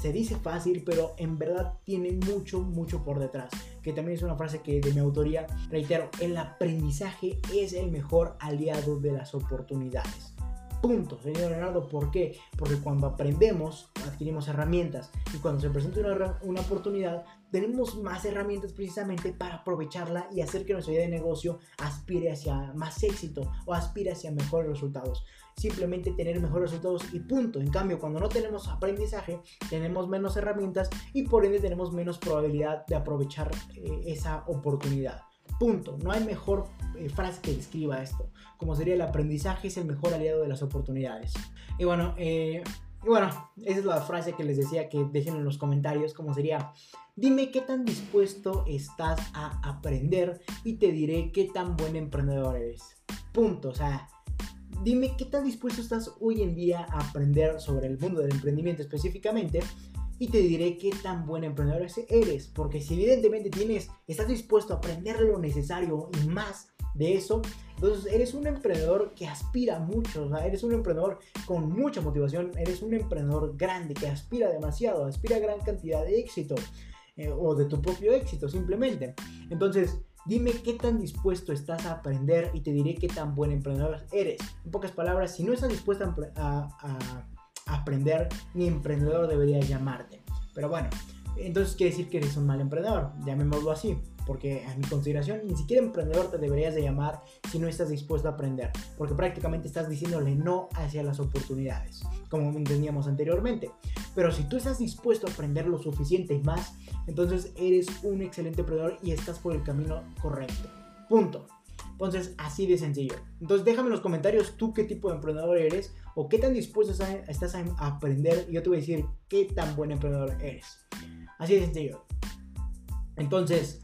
se dice fácil, pero en verdad tiene mucho, mucho por detrás. Que también es una frase que de mi autoría, reitero, el aprendizaje es el mejor aliado de las oportunidades. Punto, señor Leonardo, ¿por qué? Porque cuando aprendemos, adquirimos herramientas y cuando se presenta una, una, oportunidad, tenemos más herramientas precisamente para aprovecharla y hacer que nuestra idea de negocio aspire hacia más éxito o aspire hacia mejores resultados simplemente tener mejores resultados y punto. En cambio, cuando no tenemos aprendizaje, tenemos menos herramientas y por ende tenemos menos probabilidad de aprovechar eh, esa oportunidad. Punto. No hay mejor eh, frase que describa esto. Como sería el aprendizaje es el mejor aliado de las oportunidades. Y bueno, eh, y bueno, esa es la frase que les decía que dejen en los comentarios. Como sería, dime qué tan dispuesto estás a aprender y te diré qué tan buen emprendedor eres. Punto. O sea, dime qué tan dispuesto estás hoy en día a aprender sobre el mundo del emprendimiento específicamente y te diré qué tan buen emprendedor eres, porque si evidentemente tienes, estás dispuesto a aprender lo necesario y más de eso, entonces eres un emprendedor que aspira mucho, o sea, eres un emprendedor con mucha motivación, eres un emprendedor grande que aspira demasiado, aspira a gran cantidad de éxito eh, o de tu propio éxito simplemente. Entonces, Dime qué tan dispuesto estás a aprender y te diré qué tan buen emprendedor eres. En pocas palabras, si no estás dispuesto a, aprender, ni emprendedor debería llamarte. Pero bueno, entonces quiere decir que eres un mal emprendedor, llamémoslo así porque a mi consideración ni siquiera emprendedor te deberías de llamar si no estás dispuesto a aprender, porque prácticamente estás diciéndole no hacia las oportunidades, como entendíamos anteriormente. Pero si tú estás dispuesto a aprender lo suficiente y más, entonces eres un excelente emprendedor y estás por el camino correcto. Punto. Entonces, así de sencillo. Entonces, déjame en los comentarios tú qué tipo de emprendedor eres o qué tan dispuesto estás a aprender y yo te voy a decir qué tan buen emprendedor eres. Así de sencillo. Entonces,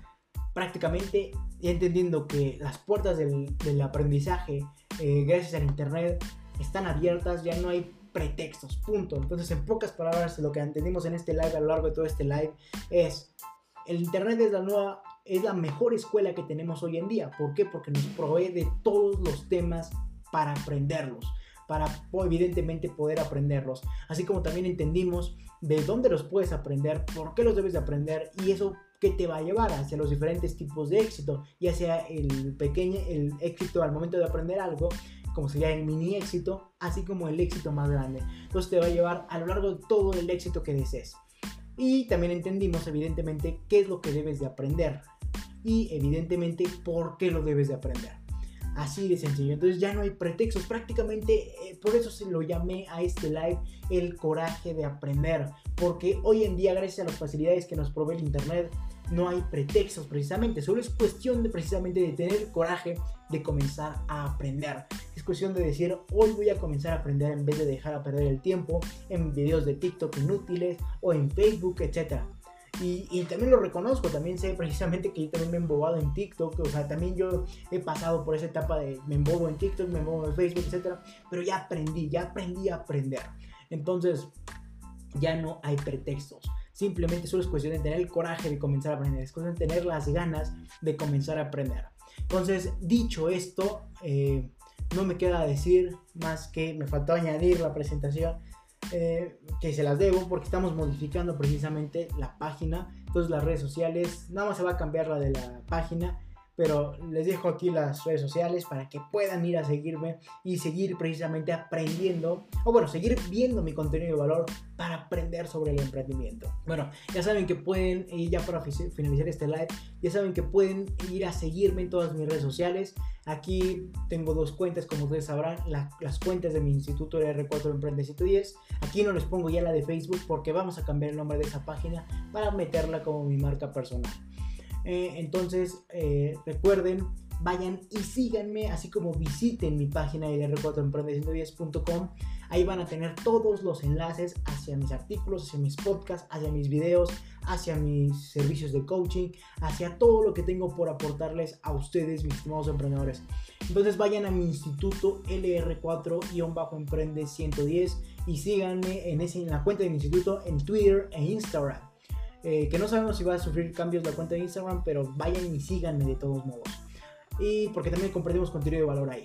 prácticamente entendiendo que las puertas del, aprendizaje eh, gracias al internet están abiertas, ya no hay pretextos, punto. Entonces, en pocas palabras, lo que entendimos en este live a lo largo de todo este live es el internet es la nueva es la mejor escuela que tenemos hoy en día. ¿Por qué? Porque nos provee de todos los temas para aprenderlos, para evidentemente poder aprenderlos. Así como también entendimos de dónde los puedes aprender, por qué los debes de aprender y eso que te va a llevar hacia los diferentes tipos de éxito, ya sea el pequeño, el éxito al momento de aprender algo, como sería el mini éxito, así como el éxito más grande. Entonces te va a llevar a lo largo de todo el éxito que desees. Y también entendimos evidentemente qué es lo que debes de aprender y evidentemente por qué lo debes de aprender. Así de sencillo. Entonces ya no hay pretextos. Prácticamente eh, por eso se lo llamé a este live el coraje de aprender. Porque hoy en día, gracias a las facilidades que nos provee el Internet, no hay pretextos precisamente. Solo es cuestión de precisamente de tener coraje de comenzar a aprender. Es cuestión de decir, hoy voy a comenzar a aprender en vez de dejar a perder el tiempo en videos de TikTok inútiles o en Facebook, etcétera. Y, también lo reconozco, también sé precisamente que yo también me he embobado en TikTok, o sea, también yo he pasado por esa etapa de me embobo en TikTok, me embobo en Facebook, etcétera, pero ya aprendí, ya aprendí a aprender. Entonces, ya no hay pretextos. Simplemente solo es cuestión de tener el coraje de comenzar a aprender, es cuestión de tener las ganas de comenzar a aprender. Entonces, dicho esto, eh, no me queda decir más que me faltó añadir la presentación eh, que se las debo porque estamos modificando precisamente la página. Entonces las redes sociales, nada más se va a cambiar la de la página pero les dejo aquí las redes sociales para que puedan ir a seguirme y seguir precisamente aprendiendo, o bueno, seguir viendo mi contenido de valor para aprender sobre el emprendimiento. Bueno, ya saben que pueden, y ya para finalizar este live, ya saben que pueden ir a seguirme en todas mis redes sociales. Aquí tengo dos cuentas, como ustedes sabrán, las cuentas de mi instituto R4 Emprende 110. Aquí no les pongo ya la de Facebook porque vamos a cambiar el nombre de esa página para meterla como mi marca personal. Eh, entonces, eh, recuerden, vayan y síganme, así como visiten mi página de r4emprende110.com. Ahí van a tener todos los enlaces hacia mis artículos, hacia mis podcasts, hacia mis videos, hacia mis servicios de coaching, hacia todo lo que tengo por aportarles a ustedes, mis estimados emprendedores. Entonces vayan a mi instituto LR4-Emprende110 y síganme en, ese, en la cuenta de mi instituto en Twitter e Instagram. Eh, que no sabemos si va a sufrir cambios la cuenta de Instagram, pero vayan y síganme de todos modos. Y porque también compartimos contenido de valor ahí.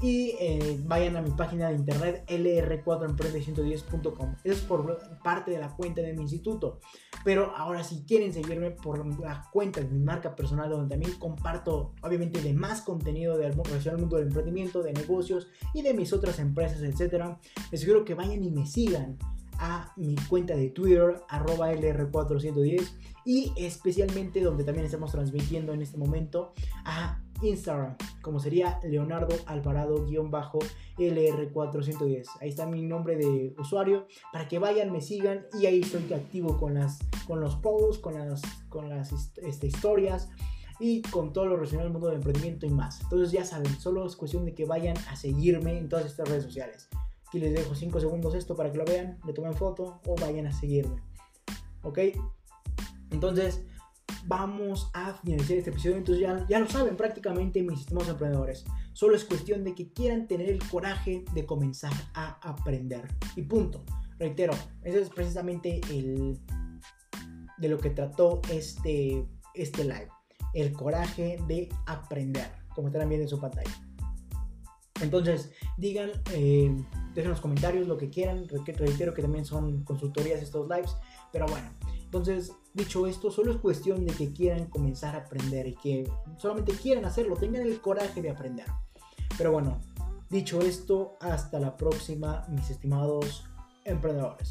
Y eh, vayan a mi página de internet lr4emprende110.com. Eso es por parte de la cuenta de mi instituto. Pero ahora si quieren seguirme por la cuenta de mi marca personal, donde también comparto obviamente de más contenido de relación al mundo del emprendimiento, de negocios y de mis otras empresas, etc. Les quiero que vayan y me sigan a mi cuenta de Twitter, arroba LR410, y especialmente donde también estamos transmitiendo en este momento a Instagram, como sería Leonardo Alvarado-LR410. Ahí está mi nombre de usuario para que vayan, me sigan y ahí estoy activo con, las, con los posts, con las, con las este, historias y con todo lo relacionado al mundo del emprendimiento y más. Entonces ya saben, solo es cuestión de que vayan a seguirme en todas estas redes sociales. Aquí les dejo 5 segundos esto para que lo vean, le tomen foto o vayan a seguirme. ¿Ok? Entonces, vamos a finalizar este episodio. Entonces ya, ya lo saben prácticamente mis estimados emprendedores. Solo es cuestión de que quieran tener el coraje de comenzar a aprender. Y punto. Reitero, eso es precisamente el de lo que trató este, este live. El coraje de aprender, como estarán viendo en su pantalla. Entonces, digan, eh, dejen los comentarios lo que quieran. Reitero que también son consultorías estos lives. Pero bueno, entonces, dicho esto, solo es cuestión de que quieran comenzar a aprender y que solamente quieran hacerlo, tengan el coraje de aprender. Pero bueno, dicho esto, hasta la próxima, mis estimados emprendedores.